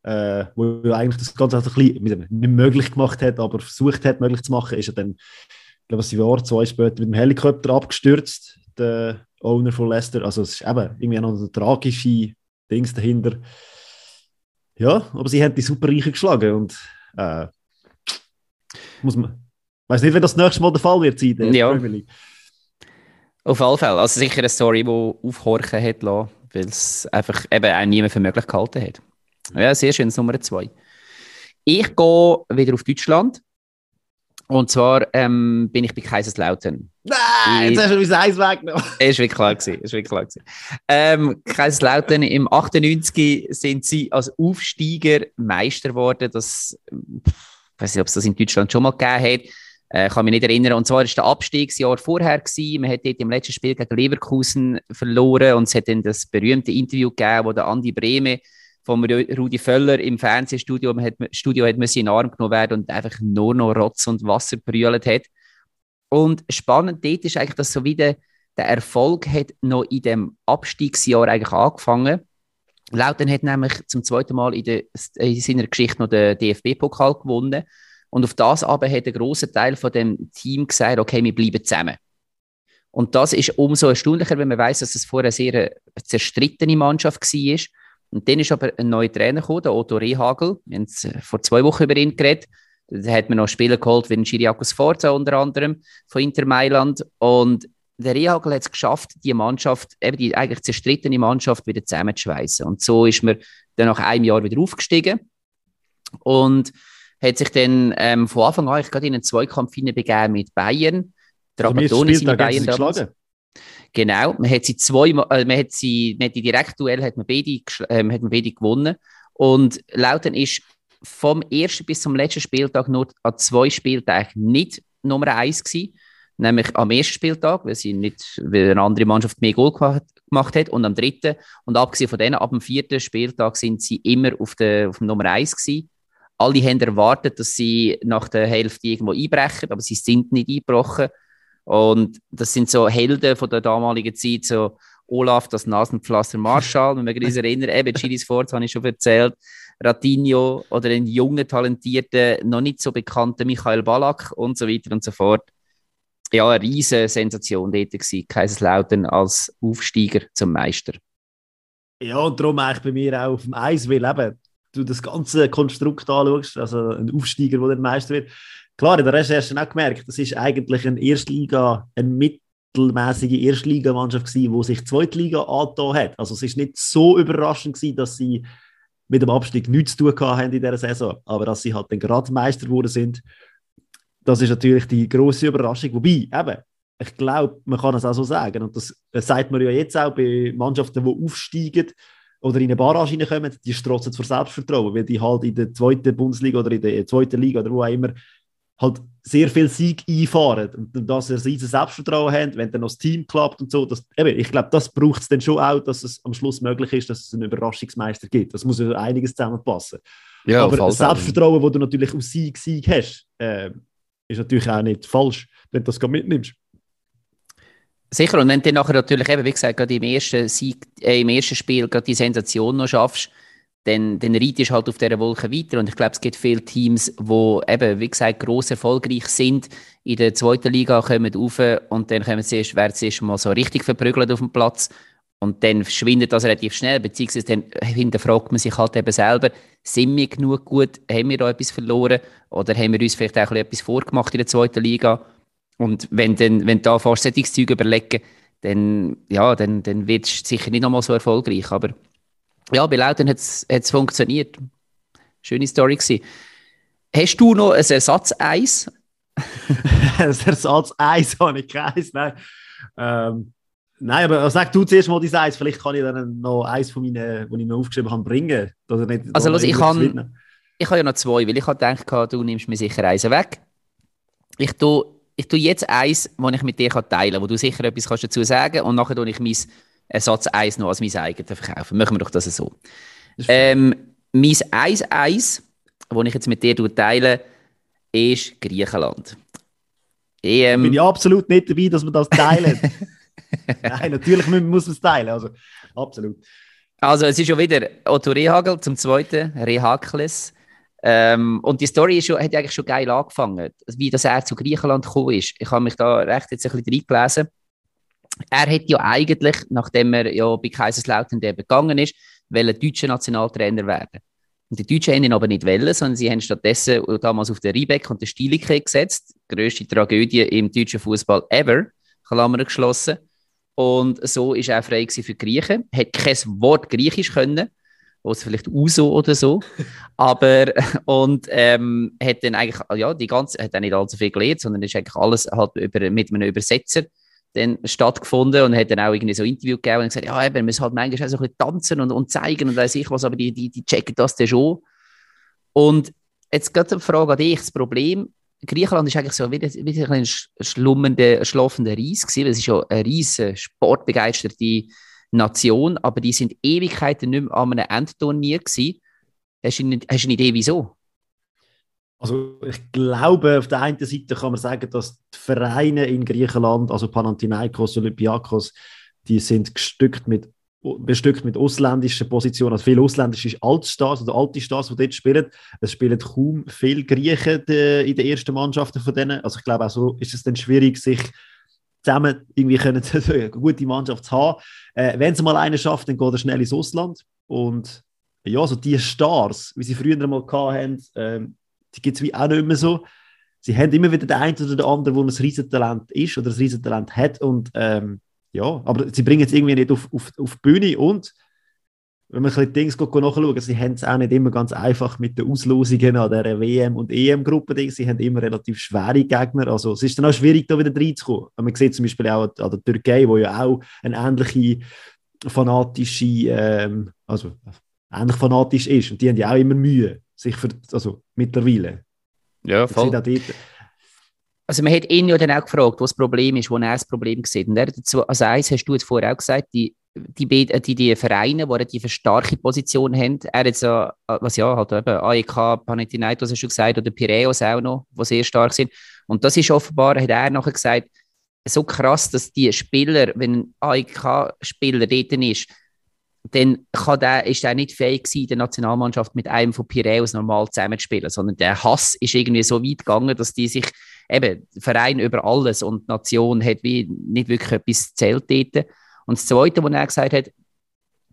[SPEAKER 2] äh, wo eigentlich das Ganze ein bisschen nicht möglich gemacht hat, aber versucht hat, möglich zu machen, ist er dann, ich glaube, ein Jahr, zwei später mit dem Helikopter abgestürzt, der Owner von Leicester. Also es ist eben irgendwie noch ein tragische Dings dahinter. Ja, aber sie haben die Superreichen geschlagen und äh, muss man, ich weiß nicht, wenn das nächste Mal der Fall wird sein.
[SPEAKER 1] Ja. Auf alle Fälle. Also sicher eine Story, die aufhorchen hat lassen, weil es einfach eben auch niemand für möglich gehalten hat. Ja, sehr schön, das Nummer zwei. Ich gehe wieder auf Deutschland. Und zwar ähm, bin ich bei Kaiserslautern.
[SPEAKER 2] Nein, jetzt hast du mein Eis weggenommen.
[SPEAKER 1] Ist wirklich klar gewesen. Ist wirklich klar gewesen. Ähm, Kaiserslautern im 98 sind sie als Aufsteiger Meister geworden. Das, ich weiß nicht, ob es das in Deutschland schon mal gegeben hat. Äh, kann mich nicht erinnern. Und zwar war das Abstiegsjahr vorher gewesen. Man hat dort im letzten Spiel gegen Leverkusen verloren und es hat dann das berühmte Interview gegeben, wo der Andi Brehme vom Rudi Völler im Fernsehstudio hat, Studio hat in den Arm genommen werden und einfach nur noch Rotz und Wasser brüllt hat. Und spannend dort ist eigentlich, dass so wieder der Erfolg hat noch in dem Abstiegsjahr eigentlich angefangen. Lautern hat nämlich zum zweiten Mal in, der, in seiner Geschichte noch den DFB-Pokal gewonnen. Und auf das aber hat ein großer Teil von dem Team gesagt, okay, wir bleiben zusammen. Und das ist umso erstaunlicher, wenn man weiß, dass es vorher eine sehr zerstrittene Mannschaft war und dann ist aber ein neuer Trainer gekommen, der Otto Rehagel. Wir haben äh, vor zwei Wochen über ihn geredet. Da hat man noch Spieler geholt wie Chiriakos Forza unter anderem von Inter Mailand. Und der Rehagel hat es geschafft, die Mannschaft, eben die eigentlich zerstrittene Mannschaft wieder zusammenzuschweißen. Und so ist man dann nach einem Jahr wieder aufgestiegen und hat sich dann ähm, von Anfang an gerade in einen Zweikampf begeben mit Bayern.
[SPEAKER 2] Der also ist in Bayern damals.
[SPEAKER 1] Genau, man hat sie zwei, äh, man hat sie, man hat die Direktduell hat man beide, ähm, hat man beide gewonnen und Lautern ist vom ersten bis zum letzten Spieltag nur an zwei Spieltagen nicht Nummer eins gewesen, nämlich am ersten Spieltag, weil sie nicht, weil eine andere Mannschaft mehr Goal gemacht hat und am dritten und abgesehen von denen ab dem vierten Spieltag sind sie immer auf der auf dem Nummer eins gewesen. alle haben erwartet, dass sie nach der Hälfte irgendwo einbrechen, aber sie sind nicht eingebrochen. Und das sind so Helden von der damaligen Zeit, so Olaf, das Nasenpflaster Marschall, wenn wir uns erinnern, eben Chilis Forza habe ich schon erzählt, Ratinho oder den jungen, talentierten, noch nicht so bekannten Michael Ballack und so weiter und so fort. Ja, eine riesige Sensation dort gewesen, Kaiserslautern als Aufsteiger zum Meister.
[SPEAKER 2] Ja, und darum eigentlich bei mir auch auf dem Eis, weil eben du das ganze Konstrukt anschaust, also ein Aufsteiger, der den Meister wird. Klar, in der Recherche auch gemerkt, das ist eigentlich ein Erstliga, ein mittelmäßige Erstligamannschaft gewesen, die sich Zweitliga angetan hat. Also es ist nicht so überraschend gewesen, dass sie mit dem Abstieg nichts zu tun haben in dieser Saison, aber dass sie halt dann gerade Meister geworden sind, das ist natürlich die große Überraschung. Wobei, eben, ich glaube, man kann es auch so sagen. Und das sagt man ja jetzt auch bei Mannschaften, die aufsteigen oder in eine Barrage reinkommen, die strotzen vor Selbstvertrauen, weil die halt in der zweiten Bundesliga oder in der zweiten Liga oder wo auch immer halt sehr viel Sieg einfahren und dass sie ein Selbstvertrauen haben, wenn dann noch das Team klappt und so. Das, eben, ich glaube, das braucht es dann schon auch, dass es am Schluss möglich ist, dass es einen Überraschungsmeister gibt. Das muss ja einiges zusammenpassen. Ja, Aber das Selbstvertrauen, das du natürlich aus Sieg, Sieg hast, äh, ist natürlich auch nicht falsch, wenn du das mitnimmst.
[SPEAKER 1] Sicher, und wenn du nachher natürlich eben, wie gesagt, gerade im ersten, Sieg, äh, im ersten Spiel gerade die Sensation noch schaffst, dann, dann reitest du halt auf dieser Wolke weiter. Und ich glaube, es gibt viele Teams, die eben, wie gesagt, gross erfolgreich sind, in der zweiten Liga kommen rauf und dann kommen sie erst, werden sie erst mal so richtig verprügelt auf dem Platz. Und dann verschwindet das relativ schnell, beziehungsweise dann hinterfragt man sich halt eben selber, sind wir genug gut, haben wir da etwas verloren oder haben wir uns vielleicht auch etwas vorgemacht in der zweiten Liga? Und wenn, dann, wenn du da fast solches Zeug überlegen, dann, ja, dann, dann wird es sicher nicht nochmal so erfolgreich. Aber ja, bei Lautern hat es funktioniert. Schöne Story gewesen. Hast du noch ein Ersatz-Eis?
[SPEAKER 2] ein Ersatz-Eis habe ich keins, nein. Ähm, nein, aber sag du zuerst mal dein Eis. Vielleicht kann ich dann noch eins von meinen, die ich mir aufgeschrieben habe, bringen.
[SPEAKER 1] Dass nicht, also los, ich habe ich habe ja noch zwei, weil ich habe gedacht, du nimmst mir sicher eins weg. Ich tue ich tue jetzt eins, das ich mit dir teilen kann, wo du sicher etwas kannst dazu sagen kannst und nachher tue ich mein Ersatz 1 noch als mein eigenes verkaufen. Machen wir doch das so. Das ähm, mein 1-1, das ich jetzt mit dir teile, ist Griechenland.
[SPEAKER 2] Ich, ähm, bin ich absolut nicht dabei, dass wir das teilen. Nein, natürlich muss man es teilen. Also, absolut.
[SPEAKER 1] Also, es ist schon wieder Otto Rehagel zum zweiten, Rehakles. Ähm, und die Story ist schon, hat eigentlich schon geil angefangen, wie das er zu Griechenland gekommen ist. Ich habe mich da recht jetzt ein bisschen reingelesen. Er hat ja eigentlich, nachdem er ja bei Kaiserslautern begangen ist, wollen deutscher Nationaltrainer werden. Und die Deutschen haben ihn aber nicht wollen, sondern sie haben stattdessen damals auf den Riebeck und den Stielicke gesetzt. Die grösste Tragödie im deutschen Fußball ever, Klammer geschlossen. Und so ist er frei für die Griechen. Hat kein Wort Griechisch können es vielleicht Uso oder so. Aber, und ähm, hat dann eigentlich, ja, die ganze, hat dann nicht allzu viel gelernt, sondern ist eigentlich alles halt über, mit einem Übersetzer dann stattgefunden und hat dann auch irgendwie so Interview gegeben und gesagt, ja, eben, wir müssen halt manchmal auch so ein bisschen tanzen und, und zeigen und weiß ich was, aber die, die, die checken das dann schon. Und jetzt gerade eine Frage an dich, das Problem, Griechenland ist eigentlich so wie, wie ein schlummender, schlafender Reis gewesen, es ist ja eine riesige sportbegeisterte Nation, aber die sind Ewigkeiten nicht mehr an einem Endturnier gewesen. Hast du, hast du eine Idee, wieso?
[SPEAKER 2] Also ich glaube, auf der einen Seite kann man sagen, dass die Vereine in Griechenland, also Panathinaikos, Olympiakos, die sind gestückt mit, bestückt mit ausländischen Positionen. Also viel ausländische Altstars oder alte Stars, die dort spielen. Es spielen kaum viele Griechen in den ersten Mannschaften von denen. Also ich glaube, auch so ist es dann schwierig, sich zusammen irgendwie können, eine gute Mannschaft haben. Äh, wenn es mal einer schafft, dann geht er schnell ins Ausland. Und ja, so die Stars, wie sie früher mal hatten, ähm, die gibt es auch nicht mehr so. Sie haben immer wieder den einen oder den anderen, der ein Riesentalent ist oder ein Riesentalent hat. Und ähm, ja, aber sie bringen es irgendwie nicht auf, auf, auf die Bühne. Und wenn man ein bisschen Dinge nachschauen, sie haben es auch nicht immer ganz einfach mit den Auslosungen an der WM- und EM-Gruppe. Sie haben immer relativ schwere Gegner. Also es ist dann auch schwierig, da wieder reinzukommen. Man sieht zum Beispiel auch an der Türkei, wo ja auch eine ähnliche fanatische, ähm, also ähnlich fanatisch ist. Und die haben ja auch immer Mühe, sich für, also mittlerweile.
[SPEAKER 1] Ja, voll. Also man hat ihn ja dann auch gefragt, was das Problem ist, wo er das Problem sieht. Und er dazu, also eins hast du jetzt vorher auch gesagt, die die, die, die Vereine, die relativ starke Position haben. Er hat so, was ja, halt eben AEK, Panathinaikos hast du gesagt, oder Piraeus auch noch, die sehr stark sind. Und das ist offenbar, hat er nachher gesagt, so krass, dass die Spieler, wenn ein AEK-Spieler dort ist, dann kann der, ist er nicht fähig gewesen, der Nationalmannschaft mit einem von Piraeus normal zusammenzuspielen, sondern der Hass ist irgendwie so weit gegangen, dass die sich eben, Verein über alles und Nation hat wie nicht wirklich etwas zählt dort. Und das Zweite, was er gesagt hat,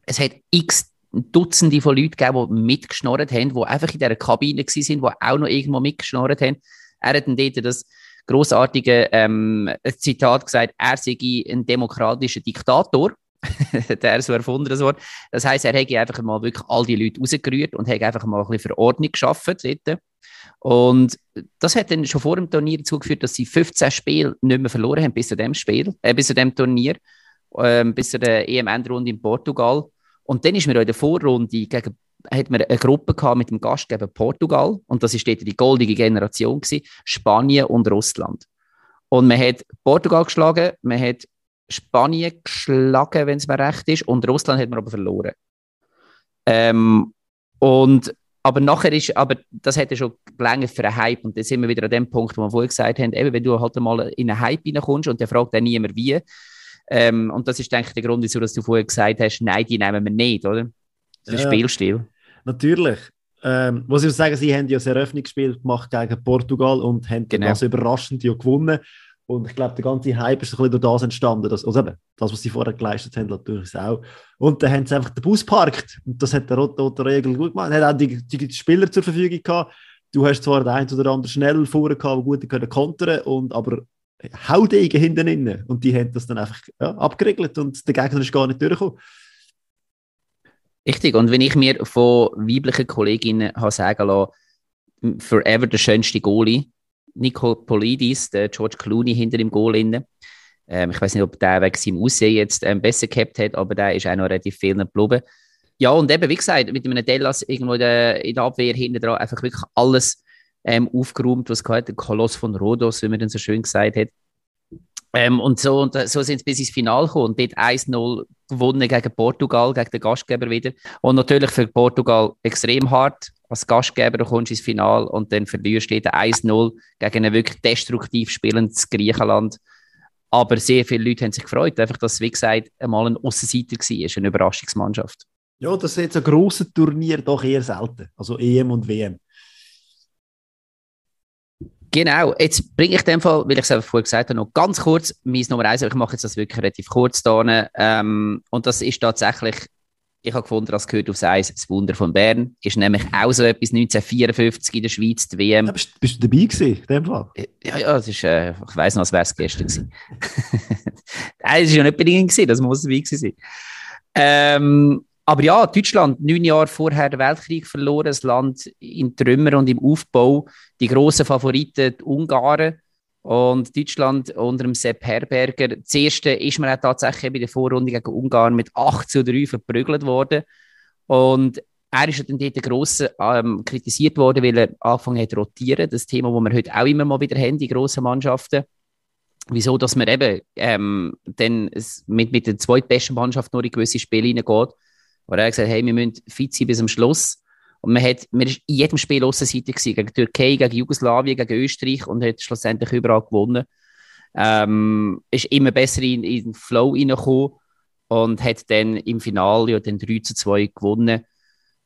[SPEAKER 1] es hat x Dutzende von Leuten gegeben, die mitgeschnorrt haben, die einfach in dieser Kabine waren, die auch noch irgendwo mitgeschnorrt haben. Er hat dann dort das großartige ähm, Zitat gesagt, er sei ein demokratischer Diktator. der so erfunden, das Wort. Das heisst, er hätte einfach mal wirklich all die Leute rausgerührt und hat einfach mal ein bisschen Verordnung geschaffen dort. Und das hat dann schon vor dem Turnier dazu geführt, dass sie 15 Spiele nicht mehr verloren haben bis zu dem Spiel, äh, bis zu dem Turnier, äh, bis zu der EM-Endrunde in Portugal. Und dann ist mir in der Vorrunde gegen hat man eine Gruppe gehabt mit dem Gastgeber Portugal und das ist die goldige Generation gewesen, Spanien und Russland. Und man hat Portugal geschlagen, man hat Spanien geschlagen, wenn es mir recht ist, und Russland hat man aber verloren. Ähm, und aber nachher ist, aber das hätte schon länger für einen Hype und dann sind wir wieder an dem Punkt, wo wir vorher gesagt haben, eben, wenn du halt mal in einen Hype reinkommst und der fragt dann niemand wie, ähm, und das ist, denke ich, der Grund, wieso dass du vorher gesagt hast, nein, die nehmen wir nicht, oder? Das ist ja, Spielstil.
[SPEAKER 2] Natürlich. Ähm, muss ich sagen, sie haben ja das Eröffnungsspiel gemacht gegen Portugal und haben genau. das überraschend ja gewonnen. Und ich glaube, der ganze Hype ist ein bisschen durch das entstanden. Dass, also eben, das, was sie vorher geleistet haben, natürlich auch. Und dann haben sie einfach den Bus parkt. Und das hat der Rote Regel gut gemacht. Er hat auch die, die, Spieler zur Verfügung gehabt. Du hast zwar den einen oder anderen schnell vorher gehabt, die gut können kontern und aber Haudegen hinten innen. Und die haben das dann einfach ja, abgeregelt und der Gegner ist gar nicht durchgekommen.
[SPEAKER 1] Richtig. Und wenn ich mir von weiblichen Kolleginnen habe sagen lassen, forever der schönste Goalie, Nico Polidis, der George Clooney hinter dem Goal innen. Ähm, ich weiß nicht, ob der wegen seinem Aussehen jetzt ähm, besser gehabt hat, aber der ist auch noch relativ viel geblieben. Ja, und eben, wie gesagt, mit einem Dellas irgendwo in der, in der Abwehr hinten dran einfach wirklich alles ähm, aufgeräumt, was gehört, der Koloss von Rhodos, wie man dann so schön gesagt hat. Ähm, und so, und so sind sie bis ins Finale gekommen und dort 1-0 gewonnen gegen Portugal, gegen den Gastgeber wieder. Und natürlich für Portugal extrem hart. Als Gastgeber du kommst ins Finale und dann verlierst du 1-0 gegen ein wirklich destruktiv spielendes Griechenland. Aber sehr viele Leute haben sich gefreut, einfach, dass es, wie gesagt, einmal ein Aussenseiter war, eine Überraschungsmannschaft.
[SPEAKER 2] Ja, das ist jetzt ein grosses Turnier doch eher selten. Also EM und WM.
[SPEAKER 1] Genau, jetzt bringe ich den Fall, weil ich es einfach vorher gesagt habe, noch ganz kurz mein Nummer eins, aber ich mache jetzt das wirklich relativ kurz da. Ähm, und das ist tatsächlich, ich habe gefunden, das gehört aufs Eis, das Wunder von Bern. Ist nämlich auch so etwas 1954 in der Schweiz, die WM. Ja,
[SPEAKER 2] bist, bist, du dabei gewesen, in dem Fall?
[SPEAKER 1] Ja, ja, das ist, äh, ich weiss noch, als wäre es gestern gewesen. Nein, das war ja nicht bedingt gewesen, das muss dabei gewesen sein. Ähm, aber ja, Deutschland, neun Jahre vorher den Weltkrieg verloren, das Land in Trümmer und im Aufbau. Die grossen Favoriten, die Ungarn und Deutschland unter dem Sepp Herberger. Das erste ist man auch tatsächlich bei der Vorrunde gegen Ungarn mit 8 zu 3 verprügelt worden. Und er ist dann dort gross ähm, kritisiert worden, weil er angefangen hat zu rotieren. Das Thema, das wir heute auch immer mal wieder haben, die grossen Mannschaften. Wieso, dass man eben ähm, dann mit, mit der zweitbesten Mannschaft nur in gewisse Spiele hineingeht wo er gesagt hat, hey, wir müssen fit sein bis zum Schluss. Und man, hat, man ist in jedem Spiel Aussenseite gewesen, gegen Türkei, gegen Jugoslawien, gegen Österreich und hat schlussendlich überall gewonnen. Ähm, ist immer besser in, in den Flow reingekommen und hat dann im Finale ja dann 3 zu 2 gewonnen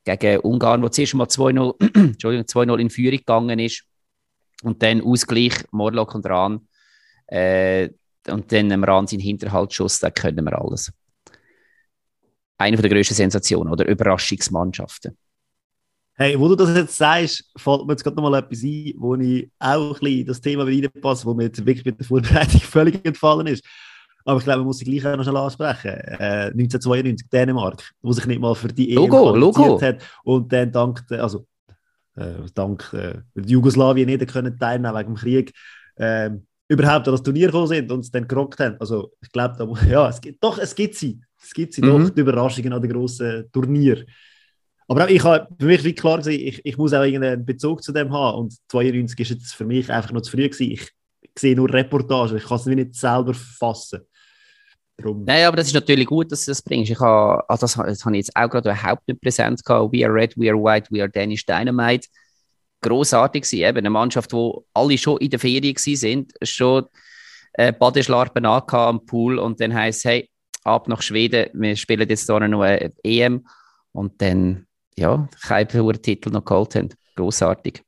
[SPEAKER 1] gegen Ungarn, wo zuerst mal 2-0 in Führung gegangen ist und dann Ausgleich, Morlock und Rahn äh, und dann am Rahn seinen Hinterhaltsschuss, da können wir alles eine der grössten Sensationen oder Überraschungsmannschaften.
[SPEAKER 2] Hey, wo du das jetzt sagst, fällt mir jetzt gerade noch mal etwas ein, wo ich auch ein bisschen das Thema reinpasse, wo mir jetzt wirklich mit der Vorbereitung völlig entfallen ist. Aber ich glaube, man muss sich gleich auch noch schnell ansprechen. Äh, 1992, Dänemark, wo sich nicht mal für die
[SPEAKER 1] EM Logo, Logo.
[SPEAKER 2] hat und dann dank, also äh, dank äh, Jugoslawien nicht können teilnehmen wegen dem Krieg, äh, überhaupt an das Turnier gekommen sind und es dann gerockt haben. Also ich glaube, ja, es gibt, doch, es gibt sie. Es gibt sie mhm. doch, die Überraschungen an den grossen Turnier. Aber auch ich habe für mich wie klar gesehen, ich, ich muss auch irgendeinen Bezug zu dem haben. Und 92 ist jetzt für mich einfach noch zu früh gewesen. Ich, sehe nur Reportagen, ich kann es nicht selber fassen. Drum.
[SPEAKER 1] Nein, aber das ist natürlich gut, dass du das bringst. Ich habe, ah, das, das habe ich jetzt auch gerade überhaupt nicht präsent gehabt. We are red, we are white, we are Danish Dynamite. Grossartig gewesen. Eben eine Mannschaft, wo alle schon in der Ferien sind, schon äh, Badeschlarpen am Pool und dann heisst hey, ab nach Schweden, wir spielen jetzt hier noch eine EM und dann, ja, keinen Titel noch geholt haben. Grossartig.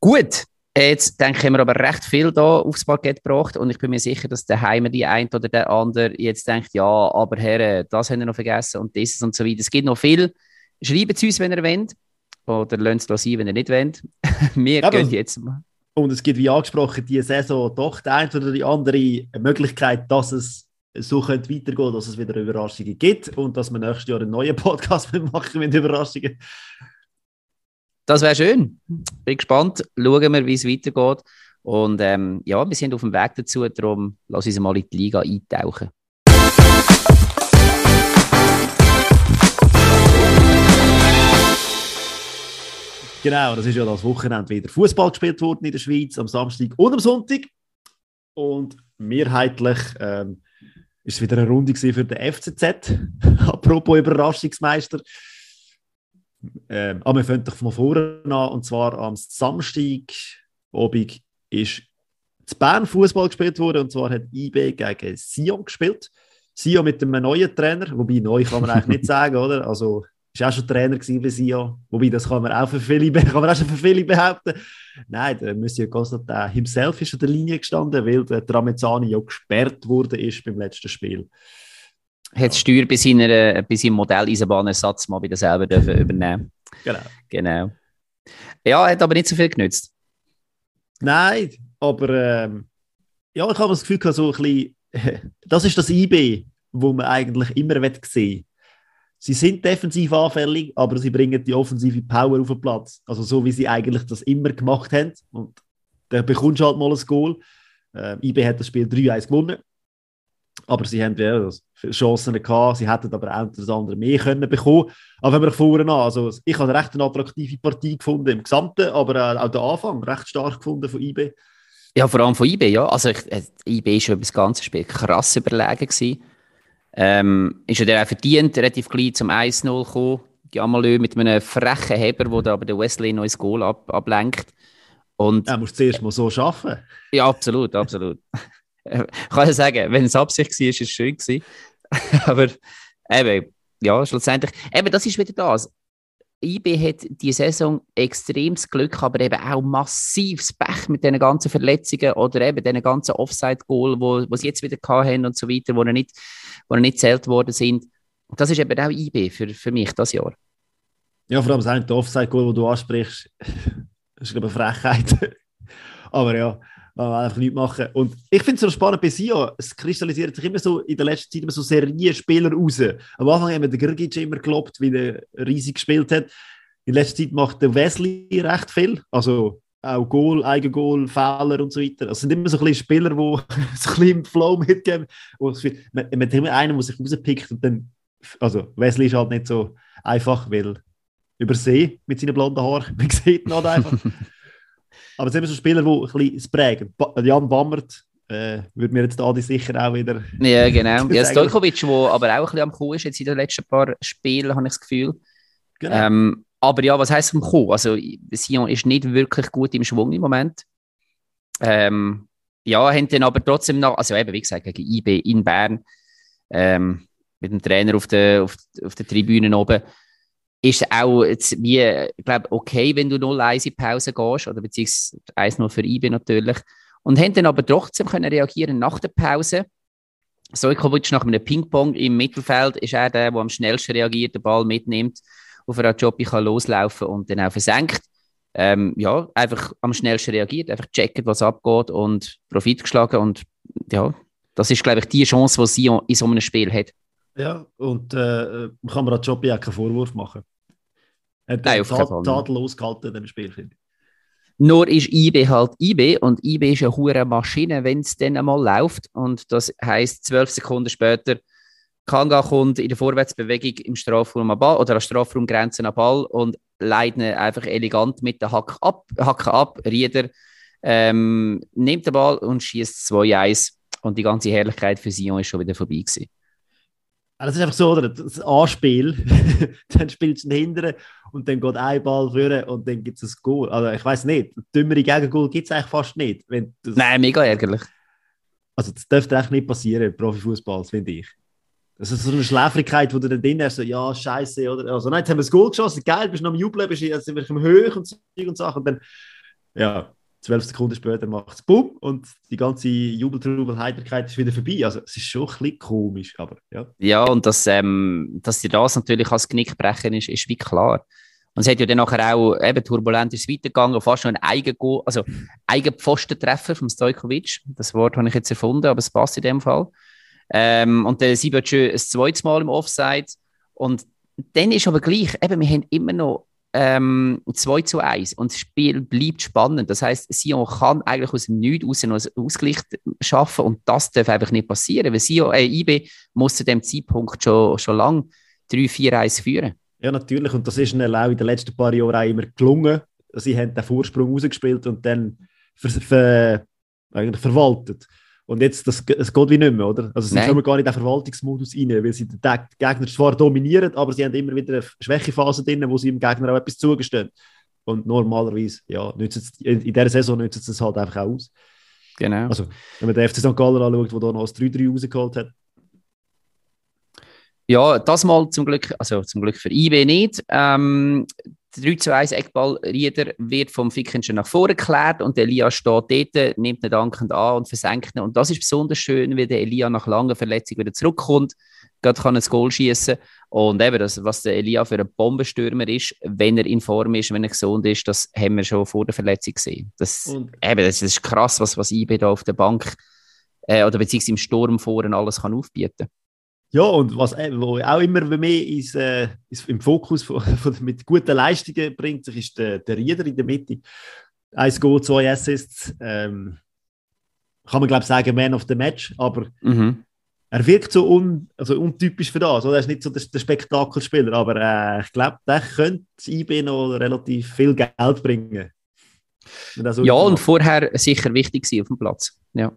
[SPEAKER 1] Gut, Jetzt denke ich, haben wir aber recht viel da aufs Parkett gebracht und ich bin mir sicher, dass der Heimer die ein oder der andere jetzt denkt, ja, aber Herr, das haben wir noch vergessen und dieses und so weiter. Es gibt noch viel. Schreibt es uns, wenn ihr wollt. Oder lasst es sein, wenn ihr nicht wollt. wir ja, gehen jetzt mal.
[SPEAKER 2] Und es gibt, wie angesprochen, diese Saison doch die eine oder die andere Möglichkeit, dass es so könnte weitergehen, dass es wieder Überraschungen gibt und dass wir nächstes Jahr einen neuen Podcast machen mit Überraschungen.
[SPEAKER 1] Das wäre schön. Bin gespannt. Schauen wir, wie es weitergeht. Und ähm, ja, wir sind auf dem Weg dazu. Darum lass uns mal in die Liga eintauchen.
[SPEAKER 2] Genau, das ist ja das Wochenende wieder Fußball gespielt worden in der Schweiz, am Samstag und am Sonntag. Und mehrheitlich ähm, ist es wieder eine Runde für den FCZ. Apropos Überraschungsmeister. Ähm, aber wir fangen doch von vorne an. Und zwar am Samstag, Obig, ist zu Bern Fußball gespielt worden. Und zwar hat IB gegen Sion gespielt. Sion mit einem neuen Trainer, wobei neu kann man eigentlich nicht sagen, oder? Also, ist auch schon Trainer bei Sion. Wobei, das kann man auch für viele, kann man auch schon für viele behaupten. Nein, der Monsieur Constantin himself ist an der Linie gestanden, weil der Tramezzani ja gesperrt wurde ist beim letzten Spiel
[SPEAKER 1] hat die Steuer bei, seiner, bei seinem Modell Eisenbahnersatz mal wieder selber dürfen übernehmen
[SPEAKER 2] Genau.
[SPEAKER 1] genau. Ja, hat aber nicht so viel genützt.
[SPEAKER 2] Nein, aber ähm, ja, ich habe das Gefühl, so ein bisschen, das ist das IB, wo man eigentlich immer sehen Sie sind defensiv anfällig, aber sie bringen die offensive Power auf den Platz. Also so, wie sie eigentlich das immer gemacht haben. Und da bekommst du halt mal ein Goal. Äh, IB hat das Spiel 3-1 gewonnen. Aber sie haben ja Chancen gehabt, sie hätten aber auch das andere mehr können bekommen. Aber wenn wir vorne an, also ich habe recht eine attraktive Partie gefunden im Gesamten, aber auch der Anfang recht stark gefunden von IB.
[SPEAKER 1] Ja, vor allem von IB, ja. Also ich, äh, IB war über das ganze Spiel krass überlegen gewesen. Ähm, ist ja der auch verdient, relativ gleich zum 1-0 gekommen. Jamalö mit einem frechen Heber, wo aber der Wesley noch ins Goal ab, ablenkt. Und,
[SPEAKER 2] musst du zuerst mal so schaffen.
[SPEAKER 1] Ja, absolut, absolut. ich kann ja sagen, wenn es Absicht war, ist es schön gewesen. Aber eben, ja, schlussendlich, eben, das ist wieder das. IB hat die Saison extremes Glück, aber eben auch massives Pech mit den ganzen Verletzungen oder eben den ganzen Offside-Goal, wo, wo sie jetzt wieder haben und so weiter, wo nicht, wo nicht zählt worden sind. Und das ist eben auch IB für, für mich das Jahr.
[SPEAKER 2] Ja, vor allem das Offside-Goal, das du ansprichst, ist glaube ich eine Frechheit. aber ja, man will einfach nichts machen. Und ich finde es so spannend bei Sion, es kristallisiert sich immer so in der letzten Zeit immer so Serienspieler raus. Am Anfang haben wir den Grgic immer gelobt, wie der riesig gespielt hat. In letzter Zeit macht der Wesley recht viel. Also auch Goal, Eigengoal, Fehler und so weiter. Es sind immer so ein bisschen Spieler, die so ein bisschen im Flow mitgeben. Man, man hat immer einen, der sich rauspickt und dann, also Wesley ist halt nicht so einfach, weil übersee mit seinen blonden Haaren. Man sieht ihn halt einfach. Aber es sind immer so Spieler, die ein bisschen es prägen. Jan Bammert äh, würde mir jetzt Adi sicher auch wieder.
[SPEAKER 1] Ja, genau. ja, Stojkovic, der aber auch ein bisschen am Kuh ist, jetzt in den letzten paar Spielen, habe ich das Gefühl. Genau. Ähm, aber ja, was heisst am Kuh? Also, Sion ist nicht wirklich gut im Schwung im Moment. Ähm, ja, haben dann aber trotzdem noch, also eben, wie gesagt, gegen IB in Bern, ähm, mit dem Trainer auf der, auf, auf der Tribüne oben, ist auch jetzt wie, ich glaube, okay, wenn du 0-1 in Pause gehst, oder beziehungsweise 1-0 für IB natürlich. Und haben dann aber trotzdem können reagieren nach der Pause. Sojkovic nach einem Ping-Pong im Mittelfeld ist er der, der am schnellsten reagiert, den Ball mitnimmt, auf einen Job kann loslaufen und dann auch versenkt. Ähm, ja, einfach am schnellsten reagiert, einfach checkt, was abgeht und Profit geschlagen. Und ja, das ist, glaube ich, die Chance, die sie in so einem Spiel hat.
[SPEAKER 2] Ja, und äh, kann man Jobi auch keinen Vorwurf machen. Er hat Nein, tat, tadellos gehalten in diesem Spiel, finde ich.
[SPEAKER 1] Nur ist IB halt IB und IB ist eine hohe Maschine, wenn es dann einmal läuft. Und das heisst, zwölf Sekunden später, Kanga kommt in der Vorwärtsbewegung im Strafraum am Ball oder an Strafraumgrenzen am Ball und leitet einfach elegant mit der Hacke ab. Hacke ab. Rieder ähm, nimmt den Ball und schießt 2-1 Und die ganze Herrlichkeit für Sion ist schon wieder vorbei gewesen.
[SPEAKER 2] Das ist einfach so, oder? Das Anspiel, dann spielst du hinten und dann geht ein Ball führen und dann gibt es ein Goal. Also ich weiß nicht, dümmere Gegengol gibt es eigentlich fast nicht. Wenn das,
[SPEAKER 1] Nein, mega ärgerlich.
[SPEAKER 2] Also das dürfte echt nicht passieren, Profifußball, finde ich. Das ist so eine Schläfrigkeit, wo du dann drin hast, so, ja, scheiße, oder? Also nein, jetzt haben wir das Goal geschossen, geil, bist noch am Jubeln, bist jetzt sind wir im und Zeug und Sachen und dann, ja, zwölf Sekunden später macht es Bumm und die ganze Jubeltrubel, Heiterkeit ist wieder vorbei. Also es ist schon ein bisschen komisch, aber ja.
[SPEAKER 1] Ja, und dass, ähm, dass dir das natürlich als Knick brechen ist, ist wie klar. Und es hat ja dann nachher auch eben turbulent ist weitergegangen, fast schon ein eigen also Eigenpfostentreffer vom Stojkovic. Das Wort habe ich jetzt erfunden, aber es passt in dem Fall. Ähm, und der Siebert schön ein zweites Mal im Offside. Und dann ist aber gleich, eben, wir haben immer noch ähm, 2 zu 1 und das Spiel bleibt spannend. Das heißt, Sion kann eigentlich aus dem Nichts raus noch einen Ausgleich schaffen und das darf einfach nicht passieren, weil Sion, äh, IB muss zu dem Zeitpunkt schon, schon lange 3-4-1 führen.
[SPEAKER 2] Ja, natürlich. Und das ist ihnen auch in den letzten paar Jahren auch immer gelungen. Sie haben den Vorsprung rausgespielt und dann ver ver eigentlich verwaltet. Und jetzt, das, es geht wie nicht mehr, oder? Also sie Nein. kommen gar nicht in den Verwaltungsmodus rein, weil sie den Gegner zwar dominieren, aber sie haben immer wieder eine Schwächephase drin, wo sie dem Gegner auch etwas zugestehen. Und normalerweise, ja, nützt in dieser Saison nützt es halt einfach auch aus.
[SPEAKER 1] Genau.
[SPEAKER 2] Also, wenn man den FC St. Gallen anschaut, der da noch das 3-3 rausgeholt hat.
[SPEAKER 1] Ja, das mal zum Glück, also zum Glück für IB nicht. Ähm, 3 zu 1 Eckballrieder wird vom Fickenschen nach vorne geklärt und Elia steht dort, nimmt ihn dankend an und versenkt ihn. Und das ist besonders schön, weil der Elia nach langer Verletzung wieder zurückkommt, gerade kann ein Goal schießen und eben das, was der Elia für ein Bombenstürmer ist, wenn er in Form ist, wenn er gesund ist, das haben wir schon vor der Verletzung gesehen. Das, eben, das ist krass, was, was IB da auf der Bank äh, oder beziehungsweise im Sturm vorne alles kann aufbieten kann.
[SPEAKER 2] Ja, und was äh, wo auch immer mehr ins, äh, im Fokus von, von, mit guten Leistungen bringt, sich ist der, der Rieder in der Mitte. Eins Goal, zwei Assists. Ähm, kann man, glaube ich, sagen, Man of the Match, aber
[SPEAKER 1] mhm.
[SPEAKER 2] er wirkt so un, also untypisch für das. Oder? Er ist nicht so der, der Spektakelspieler, aber äh, ich glaube, der könnte IB noch relativ viel Geld bringen.
[SPEAKER 1] Ja, und vorher sicher wichtig sein auf dem Platz. Ja.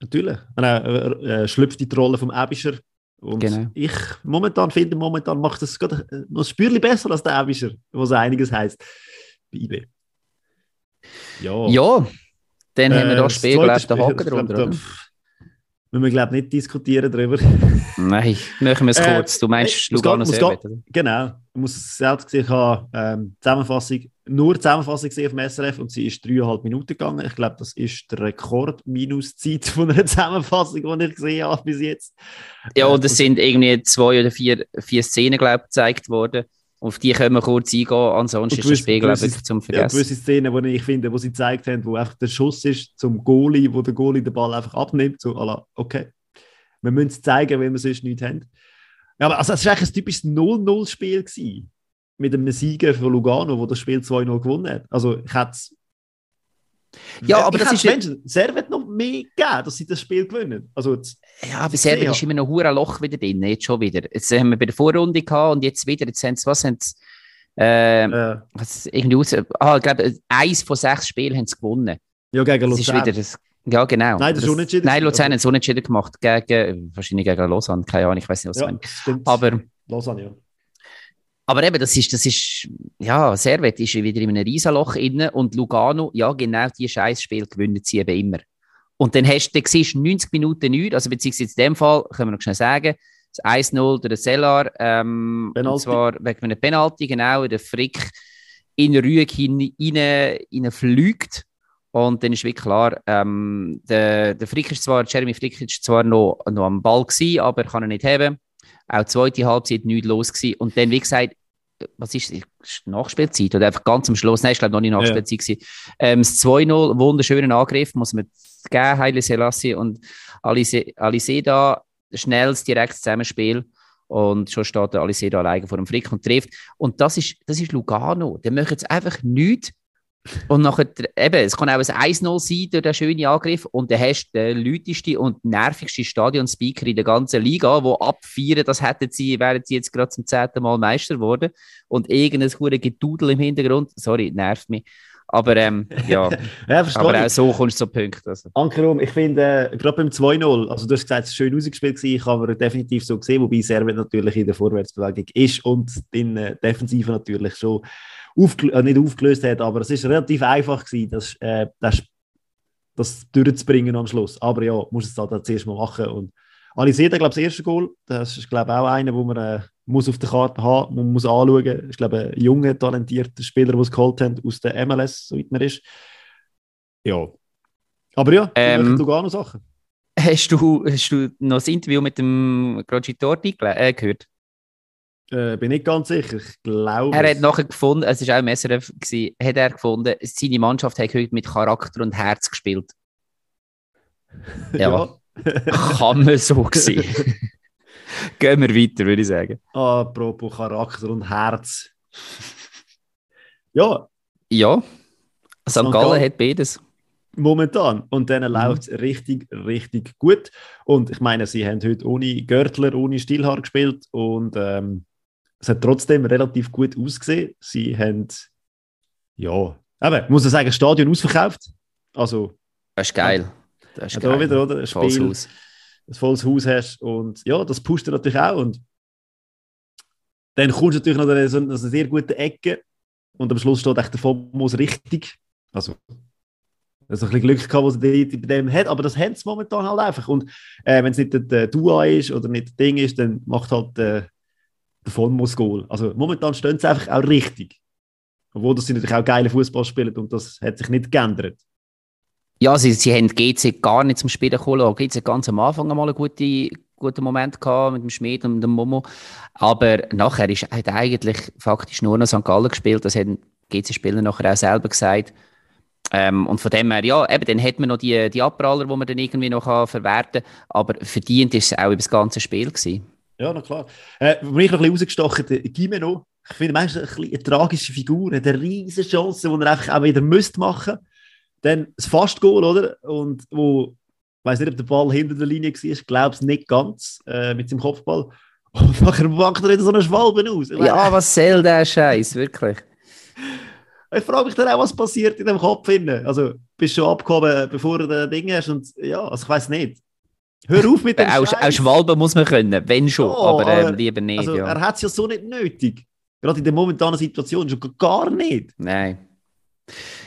[SPEAKER 2] Natürlich. Er äh, äh, schlüpft die Rolle vom Abischer und genau. ich momentan finde, momentan macht es gerade noch ein Spürchen besser als der Abischer, was einiges heißt bei IB.
[SPEAKER 1] Ja. Ja, dann äh, haben wir da Spiel, glaube ich, den Haken drunter.
[SPEAKER 2] Müssen wir, glaube ich, nicht diskutieren darüber.
[SPEAKER 1] Nein, machen wir es äh, kurz. Du meinst Lugano Servet,
[SPEAKER 2] Genau. Ich muss selbst gesehen, ich habe ähm, Zusammenfassung, nur Zusammenfassung gesehen auf dem SRF und sie ist dreieinhalb Minuten gegangen. Ich glaube, das ist der Rekord-Minuszeit von einer Zusammenfassung, die ich gesehen habe bis jetzt.
[SPEAKER 1] Ja, und es äh, sind irgendwie zwei oder vier, vier Szenen, glaube ich, gezeigt worden. Auf die können wir kurz eingehen, ansonsten ist das Spiel, glaube ich, zum Vergessen.
[SPEAKER 2] Ja, gewisse Szenen, die ich finde, wo sie gezeigt haben, wo einfach der Schuss ist zum Goalie, wo der Goalie den Ball einfach abnimmt, so, la, okay, wir müssen es zeigen, wenn wir sonst nichts haben. Ja, aber also, es war eigentlich ein typisches 0-0-Spiel mit einem Sieger von Lugano, der das Spiel 2-0 gewonnen hat. Also ich hätte es
[SPEAKER 1] ja, aber das ist
[SPEAKER 2] Menschen, wird noch mehr geben, dass sie das Spiel gewinnen. Also,
[SPEAKER 1] ja, aber Serbien ist immer noch ein Loch wieder drin, jetzt schon wieder. Jetzt haben wir bei der Vorrunde gehabt und jetzt wieder, jetzt haben sie, was haben sie, äh, äh. Was, irgendwie aus, ah, ich glaube, eins von sechs Spielen haben sie gewonnen.
[SPEAKER 2] Ja, gegen Luzern.
[SPEAKER 1] Das ist wieder ja, genau.
[SPEAKER 2] Nein, das ist unentschieden.
[SPEAKER 1] Nein, Luzern hat es unentschieden gemacht, gegen, wahrscheinlich gegen Lausanne, keine Ahnung, ich weiß nicht, was ja,
[SPEAKER 2] stimmt.
[SPEAKER 1] Aber,
[SPEAKER 2] Lausanne, ja.
[SPEAKER 1] Aber eben, das ist, das ist, ja, Servet ist wieder in einem Riesenloch inne und Lugano, ja, genau die Scheißspiel gewinnen sie eben immer. Und dann hast du, dann siehst 90 Minuten nichts, also beziehungsweise in dem Fall, können wir noch schnell sagen, das 1-0 durch den Sellar, ähm, und zwar wegen einem Penalty, genau, der Frick in Rüeg hinein, hinein fliegt. Und dann ist wirklich klar, ähm, der, der Frick ist zwar, Jeremy Frick ist zwar noch, noch am Ball gewesen, aber er kann ihn nicht haben. Auch die zweite Halbzeit nichts los gewesen. Und dann, wie gesagt, was ist, ist Nachspielzeit oder einfach ganz am Schluss, nein, ich glaube noch nicht Nachspielzeit ja. Ähm, das 2-0, wunderschönen Angriff, muss man geben, Haile Selassie und Alice da, schnelles, direktes Zusammenspiel und schon steht der Alice da alleine vor dem Frick und trifft. Und das ist, das ist Lugano, der möchte jetzt einfach nichts und nachher, eben, es kann auch ein 1-0 sein durch den schönen Angriff und dann hast du den lauteste und nervigste Stadionspeaker in der ganzen Liga, wo abfeiern, das hätten sie, wären sie jetzt gerade zum zehnten Mal Meister geworden und irgendein hure Gedudel im Hintergrund, sorry, nervt mich. Aber ähm, ja,
[SPEAKER 2] ja
[SPEAKER 1] aber auch so kommst du zu Punkten. Also.
[SPEAKER 2] Ankerum, ich finde, äh, gerade beim 2-0, also du hast gesagt, es ist schön ausgespielt gewesen, ich habe definitiv so gesehen, wobei Servet natürlich in der Vorwärtsbewegung ist und in der Defensive natürlich schon aufgel äh, nicht aufgelöst hat, aber es ist relativ einfach gewesen, das, äh, das, das durchzubringen am Schluss. Aber ja, muss es da zuerst mal machen und Aliseda, glaube ich, das erste Goal, das ist glaube ich auch einer, wo man äh, muss auf der Karte haben, man muss anschauen. Ich glaube, ein junger, talentierter Spieler, der es geholt haben aus der MLS, soweit man ist. Ja. Aber ja,
[SPEAKER 1] ähm,
[SPEAKER 2] du gar noch Sachen.
[SPEAKER 1] Hast du, hast du noch das Interview mit dem Grogitorti äh, gehört?
[SPEAKER 2] Äh, bin nicht ganz sicher. Ich glaube.
[SPEAKER 1] Er hat nachher gefunden, es war auch im SRF, gewesen, hat er gefunden, seine Mannschaft hat heute mit Charakter und Herz gespielt. Ja. ja. Kann man so sehen. Gehen wir weiter, würde ich sagen.
[SPEAKER 2] Apropos Charakter und Herz. ja.
[SPEAKER 1] Ja. St. Gallen hat beides.
[SPEAKER 2] Momentan. Und dann mhm. läuft es richtig, richtig gut. Und ich meine, sie haben heute ohne Görtler, ohne Stillhaar gespielt und ähm, es hat trotzdem relativ gut ausgesehen. Sie haben, ja, aber muss ich sagen, Stadion ausverkauft. Also,
[SPEAKER 1] das ist geil. Das ist
[SPEAKER 2] geil. Wieder, oder? Ein Spiel, ein volles Haus hast. Und ja, das pusht natürlich auch. Und dann kommst du natürlich noch eine, so eine sehr gute Ecke. Und am Schluss steht echt der Fomos richtig. Also, also ein bisschen Glück gehabt, was er bei dem hat, aber das haben sie momentan halt einfach. Und äh, wenn es nicht der Dua ist oder nicht das Ding ist, dann macht halt äh, der Fomos Goal. Also momentan stehen sie einfach auch richtig. Obwohl sie natürlich auch geile Fußball spielen und das hat sich nicht geändert.
[SPEAKER 1] Ja, sie, sie haben GC gar nicht zum Spielen gekommen. GC ganz am Anfang mal einen guten, guten Moment gehabt mit dem Schmied und dem Momo. Aber nachher ist, hat eigentlich faktisch nur noch St. Gallen gespielt. Das haben GC-Spieler nachher auch selber gesagt. Ähm, und von dem her, ja, eben, dann hat man noch die, die Abpraller, die man dann irgendwie noch verwerten kann. Aber verdient ist es auch über das ganze Spiel gewesen.
[SPEAKER 2] Ja, na klar. Äh, mich noch ein bisschen rausgestochen, der Gimeno, ich finde, meistens eine, eine tragische Figur, hat eine riesige Chance, die er einfach auch wieder müsste machen müsste. Dann das Fast-Goal, oder? Und wo, ich weiß nicht, ob der Ball hinter der Linie war, ich glaube es nicht ganz, äh, mit seinem Kopfball. Und nachher macht er wieder so eine Schwalbe aus.
[SPEAKER 1] Ich ja, was soll der Scheiß, wirklich?
[SPEAKER 2] Ich frage mich dann auch, was passiert in dem Kopf. Also, bist du schon abgehoben, bevor du das Ding hast? Und ja, also ich weiß nicht. Hör auf mit dem
[SPEAKER 1] auch, auch Schwalben muss man können, wenn schon, ja, aber, ähm, lieber nicht.
[SPEAKER 2] Also,
[SPEAKER 1] ja.
[SPEAKER 2] Er hat es ja so nicht nötig. Gerade in der momentanen Situation schon gar nicht.
[SPEAKER 1] Nein.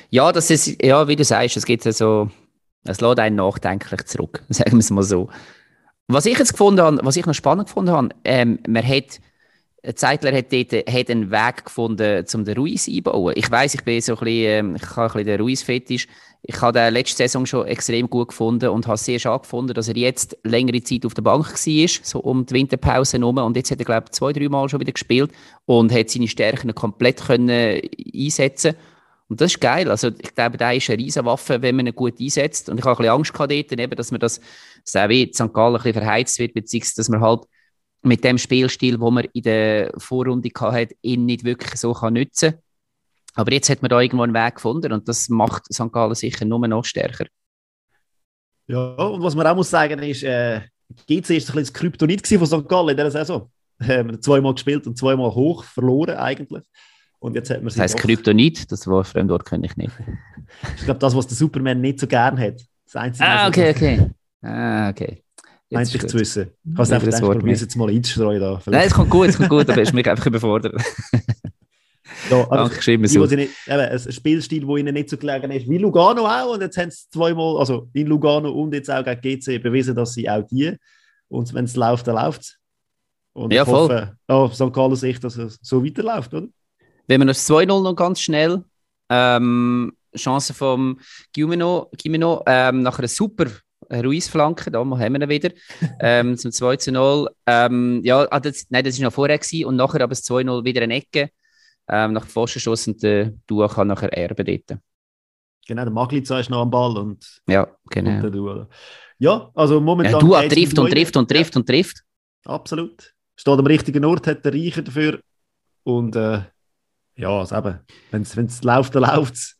[SPEAKER 1] Ja, das ist, ja, wie du sagst, es gibt so, es lässt einen nachdenklich zurück, sagen wir es mal so. Was ich jetzt gefunden habe, was ich noch spannend gefunden habe, ähm, man hat, Zeitler hat dort hat einen Weg gefunden, um den Ruiz einzubauen. Ich weiß, ich bin so ein bisschen, ähm, ich habe ein bisschen den Ruiz-Fetisch. Ich habe den letzte Saison schon extrem gut gefunden und habe sehr schade gefunden, dass er jetzt längere Zeit auf der Bank war, so um die Winterpause herum. Und jetzt hat er, glaube ich, zwei, drei Mal schon wieder gespielt und hat seine Stärken komplett können einsetzen und das ist geil. Also, ich glaube, da ist eine Riesenwaffe, wenn man ihn gut einsetzt. Und ich habe ein bisschen Angst gehabt dass man das, auch wie St. Gallen ein bisschen verheizt wird, beziehungsweise, dass man halt mit dem Spielstil, wo man in der Vorrunde hat, ihn nicht wirklich so kann nutzen kann. Aber jetzt hat man da irgendwo einen Weg gefunden und das macht St. Gallen sicher nur noch stärker.
[SPEAKER 2] Ja, und was man auch muss sagen ist, äh, GC ist ein bisschen das Kryptonit von St. Gallen in dieser Saison. Wir haben zweimal gespielt und zweimal hoch verloren eigentlich. Und jetzt hat man
[SPEAKER 1] das heißt. Kryptonit, das Wort Fremdwort kenne ich nicht.
[SPEAKER 2] ich glaube, das, was der Superman nicht so gern hat. Das
[SPEAKER 1] Einzige, ah, okay, okay. Ah, okay.
[SPEAKER 2] Jetzt Eigentlich zu wissen. Ich habe einfach gedacht, probiere es jetzt mal einzustreuen. Da,
[SPEAKER 1] Nein, es kommt gut, es kommt gut, aber es ist mich einfach überfordert.
[SPEAKER 2] Ja, Danke, schreiben so. Nicht, eben, ein Spielstil, der ihnen nicht so gelegen ist, wie Lugano auch. Und jetzt haben sie zweimal, also in Lugano und jetzt auch gegen GC, bewiesen, dass sie auch die. Und wenn es läuft, dann läuft es. Und
[SPEAKER 1] ja,
[SPEAKER 2] ich
[SPEAKER 1] voll.
[SPEAKER 2] hoffe, aus St. Gallen Sicht, dass es so weiterläuft, oder?
[SPEAKER 1] Wenn wir das 2-0 noch ganz schnell. Ähm, Chance vom Gimeno, Gimeno ähm, nach einer super Ruiz-Flanke, da haben wir ihn wieder, ähm, zum 2-0. Ähm, ja, ah, das, nein, das war noch vorher gewesen, und nachher aber das 2-0 wieder eine Ecke ähm, nach Pfostenschuss und der Dua kann nachher erben dort.
[SPEAKER 2] Genau, der Maglica ist noch am Ball und,
[SPEAKER 1] ja, genau.
[SPEAKER 2] Und der Dua. Ja, also momentan... Ja,
[SPEAKER 1] Dua trifft und trifft und trifft ja. und trifft.
[SPEAKER 2] Absolut. Steht am richtigen Ort, hat der Reicher dafür und äh, ja, also eben, wenn es läuft, dann läuft es.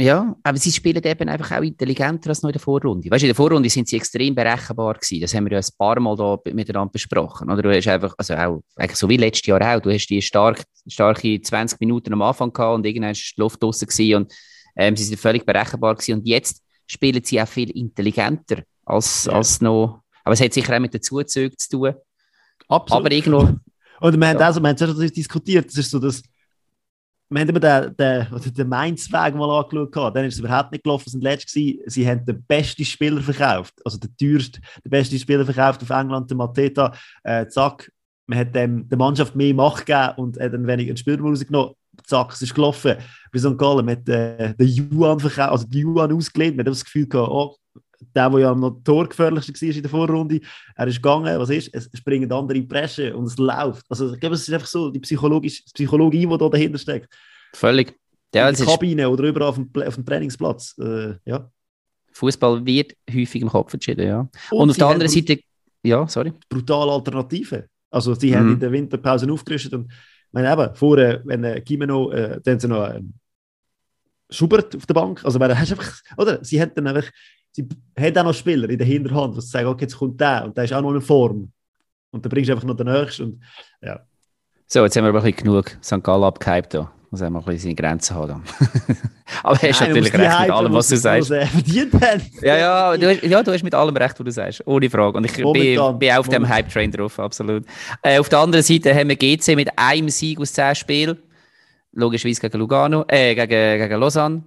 [SPEAKER 1] Ja, aber sie spielen eben einfach auch intelligenter als noch in der Vorrunde. Weißt du, in der Vorrunde sind sie extrem berechenbar gewesen. Das haben wir ja ein paar Mal da miteinander besprochen. Oder du hast einfach, also auch, eigentlich so wie letztes Jahr auch, du hast die stark, starke 20 Minuten am Anfang gehabt und irgendwann war die Luft draußen gewesen und Ähm, sie sind völlig berechenbar gewesen und jetzt spielen sie auch viel intelligenter als,
[SPEAKER 2] Ja.
[SPEAKER 1] als noch. Aber es hat sicher auch mit den Zuzügen zu tun.
[SPEAKER 2] Absolut.
[SPEAKER 1] Aber irgendwo,
[SPEAKER 2] Und wir haben
[SPEAKER 1] Ja.
[SPEAKER 2] also, wir haben diskutiert, das ist so das, wir haben immer den, den, den Mainz-Weg mal angeschaut, dann ist es überhaupt nicht gelaufen, sind letzt gewesen, sie haben den besten Spieler verkauft, also den teuersten, den besten Spieler verkauft auf England, den Mateta, äh, zack, man hat dem, der Mannschaft mehr Macht gegeben und hat dann weniger Spieler rausgenommen, zack, es ist gelaufen. Bei St. Gallen, man hat äh, den Juan verkauft, also den Juan ausgelehnt, man hat das Gefühl gehabt, oh, der, der ja noch torgefährlichste war in der Vorrunde, er ist gegangen, was ist? Es springen andere in die Bresche und es läuft. Also ich glaube, es ist einfach so die psychologische Psychologie, die da dahinter steckt.
[SPEAKER 1] völlig. Ja,
[SPEAKER 2] in der Kabine oder überall auf dem, auf dem Trainingsplatz. Äh, ja.
[SPEAKER 1] Fußball wird häufig im Kopf entschieden, ja. Und, auf
[SPEAKER 2] sie
[SPEAKER 1] der
[SPEAKER 2] haben
[SPEAKER 1] anderen Seite, ja, sorry.
[SPEAKER 2] brutale Alternativen. Also sie haben
[SPEAKER 1] Mhm.
[SPEAKER 2] in der Winterpause aufgerüstet und ich meine eben, vorher, wenn äh, Gimeno, äh, dann haben sie noch ähm, Schubert auf der Bank, also weil, hast einfach, oder, sie haben dann einfach, sie haben auch noch Spieler in der Hinterhand, die sagen, okay, jetzt kommt der und der ist auch noch in Form. Und dann bringst du einfach noch den nächsten und
[SPEAKER 1] So, jetzt haben wir aber ein bisschen genug St. Gallen abgehypt da. Muss auch mal ein bisschen seine Grenzen haben. aber hast
[SPEAKER 2] Nein,
[SPEAKER 1] natürlich recht mit allem, was du sagst.
[SPEAKER 2] verdient.
[SPEAKER 1] Ja, ja, du hast, ja, du hast mit allem recht, was du sagst. Ohne Frage. Und ich bin,
[SPEAKER 2] Momentan.
[SPEAKER 1] bin auf dem
[SPEAKER 2] Momentan.
[SPEAKER 1] Hype-Train drauf, absolut. Äh, auf der anderen Seite haben wir GC mit einem Sieg aus zehn Spielen. Logischerweise gegen Lugano, äh, gegen, gegen Lausanne.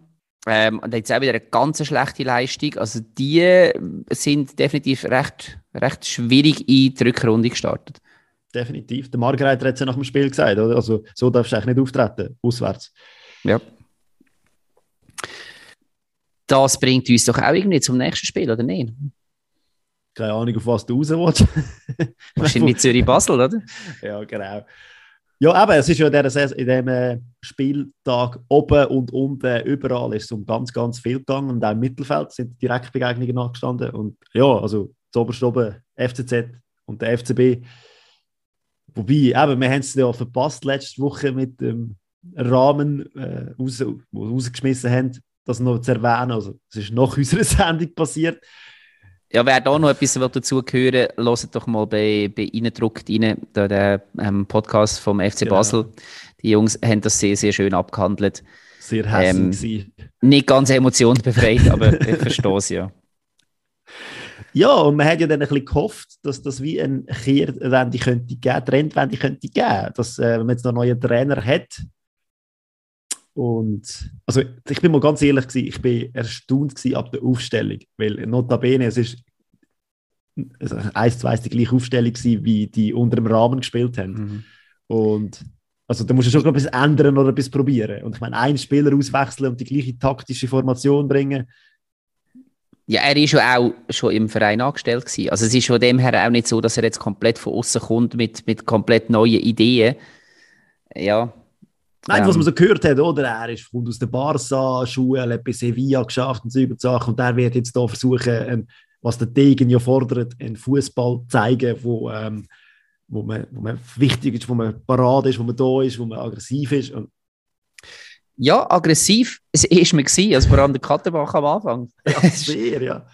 [SPEAKER 1] Ähm, und jetzt auch wieder eine ganz schlechte Leistung. Also die sind definitiv recht, recht schwierig in die Rückrunde gestartet.
[SPEAKER 2] Definitiv. Der Margreiter hat es ja nach dem Spiel gesagt, oder? Also so darfst du eigentlich nicht auftreten, auswärts.
[SPEAKER 1] Ja. Das bringt uns doch auch irgendwie zum nächsten Spiel, oder nicht?
[SPEAKER 2] Keine Ahnung, auf was du raus willst.
[SPEAKER 1] Wahrscheinlich Zürich-Basel, oder?
[SPEAKER 2] Ja, genau. Ja, eben, es ist ja in, dieser in diesem äh, Spieltag oben und unten, überall ist es um ganz, ganz viel gegangen und auch im Mittelfeld sind Direktbegegnungen nachgestanden. Und ja, also zuoberst oben FCZ und der FCB. Wobei, eben, wir haben es ja verpasst letzte Woche mit dem Rahmen, äh, raus, wo rausgeschmissen haben, das noch zu erwähnen. Also, es ist nach unserer Sendung passiert.
[SPEAKER 1] Ja, wer da noch etwas will dazu hören will, hört doch mal bei, bei Innendruckt rein, da der ähm, Podcast vom FC
[SPEAKER 2] Genau.
[SPEAKER 1] Basel. Die Jungs haben das sehr, sehr schön abgehandelt.
[SPEAKER 2] Sehr hässlich
[SPEAKER 1] Ähm. Nicht ganz emotionsbefreit, aber ich verstehe es ja.
[SPEAKER 2] Ja, und man hat ja dann ein bisschen gehofft, dass das wie eine Kehrwende könnte geben, Trendwende könnte geben, dass äh, wenn man jetzt noch einen neuen Trainer hat. Und also ich bin mal ganz ehrlich gewesen, ich bin erstaunt gewesen ab der Aufstellung, weil notabene es ist also eins zu eins die gleiche Aufstellung gewesen, wie die unter dem Rahmen gespielt haben.
[SPEAKER 1] Mhm.
[SPEAKER 2] Und also da musst du schon noch etwas ändern oder etwas probieren. Und ich meine, einen Spieler auswechseln und die gleiche taktische Formation bringen,
[SPEAKER 1] Ja, er ist ja auch schon im Verein angestellt gewesen. Also es ist von dem her auch nicht so, dass er jetzt komplett von außen kommt mit, mit komplett neuen Ideen. Ja.
[SPEAKER 2] Nein,
[SPEAKER 1] Ähm.
[SPEAKER 2] was man so gehört hat, oder? Er ist, kommt aus der Barca-Schule, hat bei Sevilla geschafft und so über Sachen. Und er wird jetzt da versuchen, ähm, was der Degen ja fordert, einen Fußball zu zeigen, wo, ähm, wo, man, wo man wichtig ist, wo man parat ist, wo man da ist, wo man aggressiv ist. Und,
[SPEAKER 1] ja, aggressiv es ist man gewesen, also vor allem der Katterbach am Anfang.
[SPEAKER 2] ja, sehr, ja.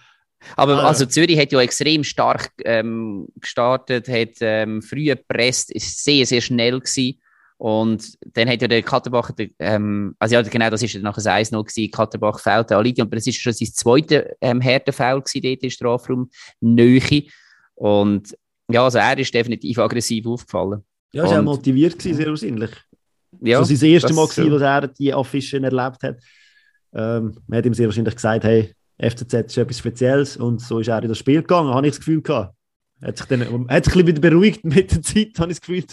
[SPEAKER 1] Aber also Zürich hat ja extrem stark ähm, gestartet, hat ähm, früh gepresst, ist sehr, sehr schnell gewesen. Und dann hat ja der Katterbach, der, ähm, also ja, genau, das ist ja nachher das 1-0 gewesen, Katterbach fällt an Lidia, aber das ist schon sein zweiter ähm, Härtefoul gewesen dort im Strafraum, Nähe. Und ja, also er ist definitiv aggressiv aufgefallen.
[SPEAKER 2] Ja, ist auch motiviert gewesen, sehr wahrscheinlich.
[SPEAKER 1] Ja,
[SPEAKER 2] so sein erstes
[SPEAKER 1] das-
[SPEAKER 2] Mal gewesen, dass er die Affischen erlebt hat. Ähm, man hat ihm sehr wahrscheinlich gesagt, hey, FCZ ist etwas Spezielles und so ist er in das Spiel gegangen, habe ich das Gefühl gehabt. Hat sich dann, hat sich ein bisschen wieder beruhigt mit der Zeit, habe ich das Gefühl.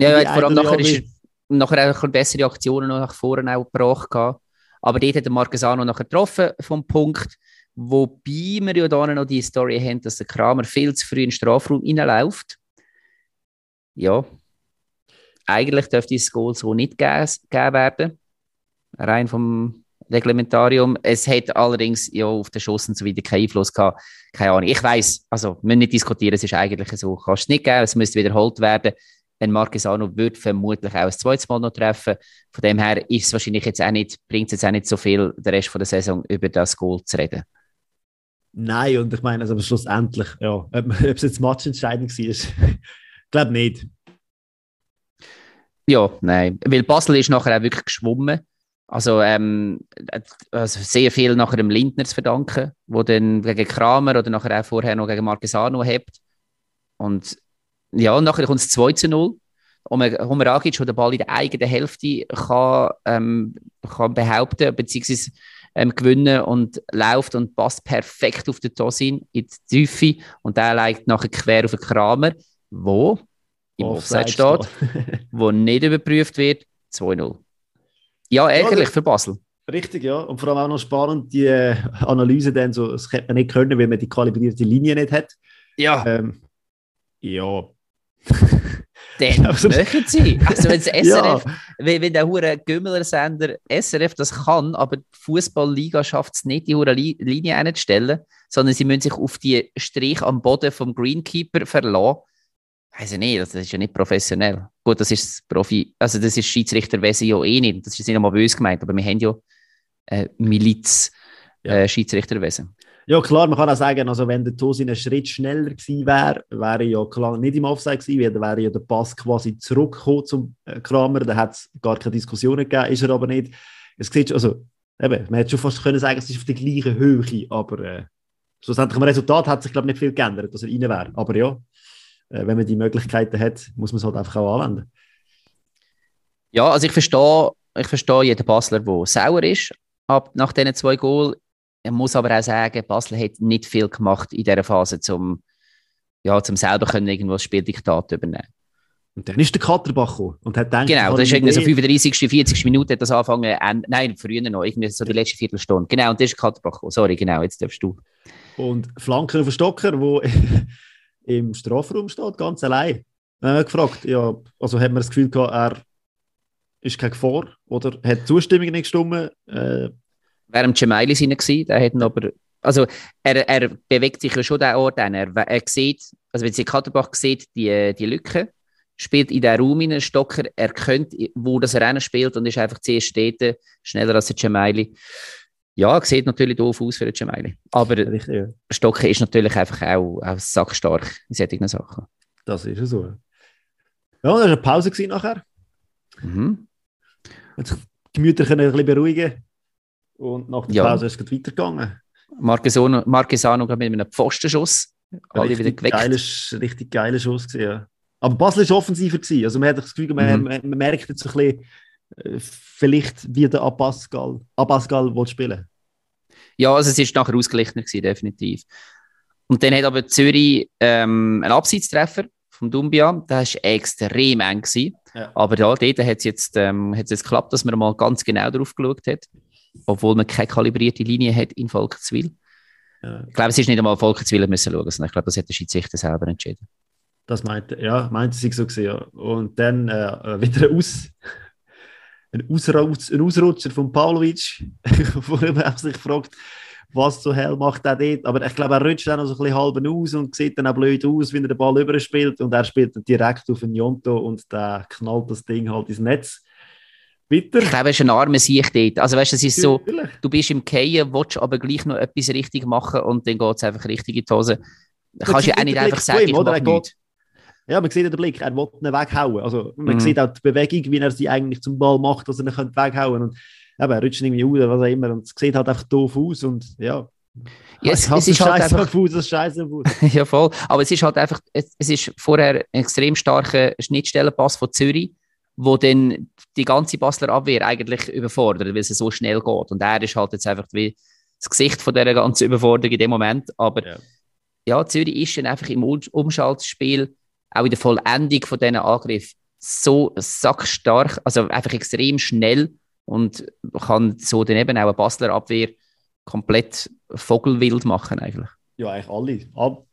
[SPEAKER 1] Ja, ja, vor allem nachher ist
[SPEAKER 2] andere-
[SPEAKER 1] nachher auch bessere Aktionen noch nach vorne auch gebracht. gehabt. Aber dort hat der Marquesano nachher getroffen vom Punkt, wobei wir ja da noch die Story haben, dass der Kramer viel zu früh in den Strafraum reinläuft. Ja, eigentlich dürfte das Goal so nicht gegeben gegeben werden, rein vom Reglementarium. Es hat allerdings ja auf den Schuss und so weiter keinen Einfluss gehabt. Keine Ahnung. Ich weiß, also wir müssen nicht diskutieren, es ist eigentlich so. Kannst es nicht geben, es müsste wiederholt werden. Ein Marquesano wird vermutlich auch ein zweites Mal noch treffen. Von dem her ist es wahrscheinlich jetzt auch nicht, bringt es jetzt auch nicht so viel, den Rest von der Saison über das Goal zu reden.
[SPEAKER 2] Nein, und ich meine, also schlussendlich, ja, ob, ob es jetzt matchentscheidend war, ich glaube nicht.
[SPEAKER 1] Ja, nein. Weil Basel ist nachher auch wirklich geschwommen. Also, ähm, also sehr viel nachher dem Lindner zu verdanken, wo dann gegen Kramer oder nachher auch vorher noch gegen Marquesano hebt. Und ja, nachher kommt es 2 zu 0. Homer Agic, der den Ball in der eigenen Hälfte kann, ähm, kann behaupten bzw. Ähm, gewinnen und läuft und passt perfekt auf den Tosin in die Tiefe und der legt nachher quer auf den Kramer, wo im Offside steht, wo nicht überprüft wird, 2-0. Ja, ärgerlich ja, für Basel.
[SPEAKER 2] Richtig, ja. Und vor allem auch noch spannend, die äh, Analyse dann so, das hätte man nicht können, weil man die kalibrierte Linie nicht hat.
[SPEAKER 1] Ja.
[SPEAKER 2] Ähm, ja.
[SPEAKER 1] Dann möchten sie. Also wenn SRF, ja. wenn, wenn der hure Gümmeler-Sender SRF das kann, aber die Fußballliga schafft es nicht, die hure Linie einzustellen, sondern sie müssen sich auf die Strich am Boden vom Greenkeeper verlassen. Also nee, das ist ja nicht professionell. Gut, das ist Profi, also das ist Schiedsrichterwesen ja eh nicht. Das ist nicht einmal böse gemeint, aber wir haben ja äh, Miliz ja. Äh, Schiedsrichterwesen.
[SPEAKER 2] Ja, klar, man kann auch sagen, also wenn der Tosin einen Schritt schneller gewesen wäre, wäre ja klar nicht im Offside gewesen, weil dann wäre ja der Pass quasi zurückgekommen zum äh, Kramer, da hat es gar keine Diskussionen gegeben, ist er aber nicht. Es sieht also, eben, man hätte schon fast können sagen, es ist auf der gleichen Höhe, aber äh, schlussendlich am Resultat hat sich, glaube ich, nicht viel geändert, dass er rein wäre. Aber ja, äh, wenn man die Möglichkeiten hat, muss man es halt einfach auch anwenden.
[SPEAKER 1] Ja, also ich verstehe, ich verstehe jeden Basler, der sauer ist ab, nach diesen zwei Goals. Ich muss aber auch sagen, Basel hat nicht viel gemacht in dieser Phase, um ja, zum selber können irgendwo das Spieldiktat übernehmen.
[SPEAKER 2] Und dann ist der Katterbach gekommen und hat gedacht,
[SPEAKER 1] Genau, das ist irgendwie so 35., 40. Minute hat das angefangen, äh, nein, früher noch, irgendwie so die letzte Viertelstunde. Genau, und das ist der Katterbach gekommen. Sorry, genau, jetzt darfst du.
[SPEAKER 2] Und Flanken auf Stocker, wo im Strafraum steht, ganz allein. Dann haben wir gefragt, ja, also hat man das Gefühl gehabt, er ist keine Gefahr oder hat die Zustimmung nicht gestimmt. Äh,
[SPEAKER 1] Wäre im Gemaili gewesen, der hat aber, also er, er bewegt sich ja schon den Ort an. Er, er sieht, also wenn sie Katterbach sieht, die, die Lücke, spielt in den Raum in Stocker, er könnte, wo das Rennen spielt und ist einfach zuerst Städte schneller als der Gemaili. Ja, sieht natürlich doof aus für den Gemaili. Aber Richtig, ja. Stocker ist natürlich einfach auch, auch sackstark in solchen Sachen.
[SPEAKER 2] Das ist so. Ja, da war eine Pause nachher.
[SPEAKER 1] Mhm.
[SPEAKER 2] Jetzt die Gemüter können ein bisschen beruhigen. Und nach der ja. Pause ist es weitergegangen.
[SPEAKER 1] Marquesano, Marquesano mit einem Pfostenschuss.
[SPEAKER 2] Alle richtig wieder geweckt. Geiles, richtig geiler Schuss gewesen, ja. Aber Basel war offensiver. Gewesen. Also man hat das Gefühl, man, mhm. man, man merkt jetzt ein bisschen, äh, vielleicht wieder Abascal, Abascal spielen
[SPEAKER 1] Ja, also es war nachher ausgeglichener gewesen, definitiv. Und dann hat aber Zürich ähm, einen Abseitstreffer vom Dumbia. Das war extrem eng. Gewesen. Ja. Aber ja, dort hat es jetzt, ähm, jetzt geklappt, dass man mal ganz genau drauf geschaut hat obwohl man keine kalibrierte Linie hat in Volkenswil. Ja. Ich glaube, es ist nicht einmal Volkenswil müssen schauen, sondern ich glaube, das hat der Schiedsrichter selber entschieden.
[SPEAKER 2] Das meinte, ja, meinte sie so gesehen, ja. Und dann äh, wieder ein, Aus, ein, Ausrutsch, ein Ausrutscher von Pavlovic, wo man sich fragt, was zur Hell macht er dort. Aber ich glaube, er rutscht dann noch so ein bisschen halb aus und sieht dann auch blöd aus, wenn er den Ball überspielt. Und er spielt dann direkt auf den Jonto und der knallt das Ding halt ins Netz.
[SPEAKER 1] Bitter. Ich glaube, es ist ein armer Sieg dort. Also, weißt du, es ist so, du bist im Keien, willst aber gleich noch etwas richtig machen und dann geht es einfach richtig in die Hose. Da kannst du ja auch nicht einfach sagen, ich mache nichts.
[SPEAKER 2] Ja, man sieht den Blick, er will ihn weghauen. Also, man mhm. sieht auch die Bewegung, wie er sie eigentlich zum Ball macht, dass er ihn weghauen könnte. Und eben, er rutscht irgendwie oder was auch immer. Und es sieht halt einfach doof aus. Und ja,
[SPEAKER 1] ja, es, es ist halt einfach
[SPEAKER 2] Fuß, das Scheiße
[SPEAKER 1] ja, voll. Aber es ist halt einfach, es, es ist vorher ein extrem starker Schnittstellenpass von Zürich wo dann die ganze Basler Abwehr eigentlich überfordert, weil es so schnell geht. Und er ist halt jetzt einfach wie das Gesicht von dieser ganzen Überforderung in dem Moment. Aber ja, ja Zürich ist dann einfach im Umschaltspiel, auch in der Vollendung von diesen Angriff so sackstark, also einfach extrem schnell und kann so dann eben auch eine Basler Abwehr komplett vogelwild machen eigentlich.
[SPEAKER 2] Ja, eigentlich alle. Ab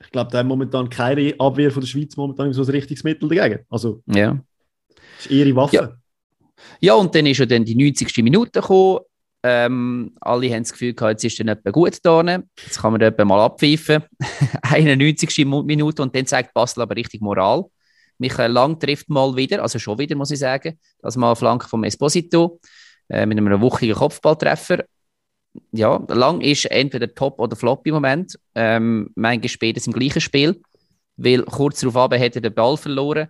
[SPEAKER 2] ich glaube, da haben momentan keine Abwehr von der Schweiz momentan so ein richtiges Mittel dagegen. Also,
[SPEAKER 1] ja.
[SPEAKER 2] Das ist ihre Waffe.
[SPEAKER 1] Ja. ja, und dann ist ja dann die 90. Minute gekommen. Ähm, alle haben das Gefühl gehabt, jetzt ist dann etwa gut da. Jetzt kann man etwa mal abpfeifen. 91. Minute und dann zeigt Basel aber richtig Moral. Michael Lang trifft mal wieder, also schon wieder, muss ich sagen. Das mal Flanke vom Esposito äh, mit einem wuchigen Kopfballtreffer. Ja, Lang ist entweder Top oder Flop im Moment. Ähm, manchmal später im gleichen Spiel, weil kurz darauf hat er den Ball verloren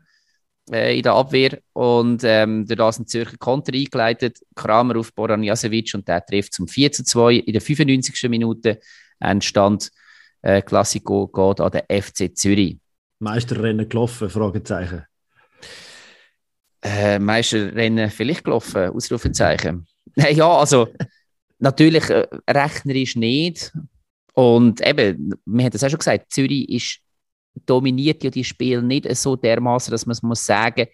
[SPEAKER 1] in der Abwehr und ähm, durch das ein Zürcher Konter eingeleitet. Kramer auf Boran Jasevic und der trifft zum 4 zu 2 in der 95. Minute. Entstand äh, Klassiko geht an den FC Zürich.
[SPEAKER 2] Meisterrennen gelaufen, Fragezeichen.
[SPEAKER 1] Äh, Meisterrennen vielleicht gelaufen, Ausrufezeichen. ja, also natürlich äh, rechnerisch nicht. Und eben, wir haben das auch schon gesagt, Zürich ist, dominiert ja die Spiele nicht so dermaßen, dass man es muss sagen,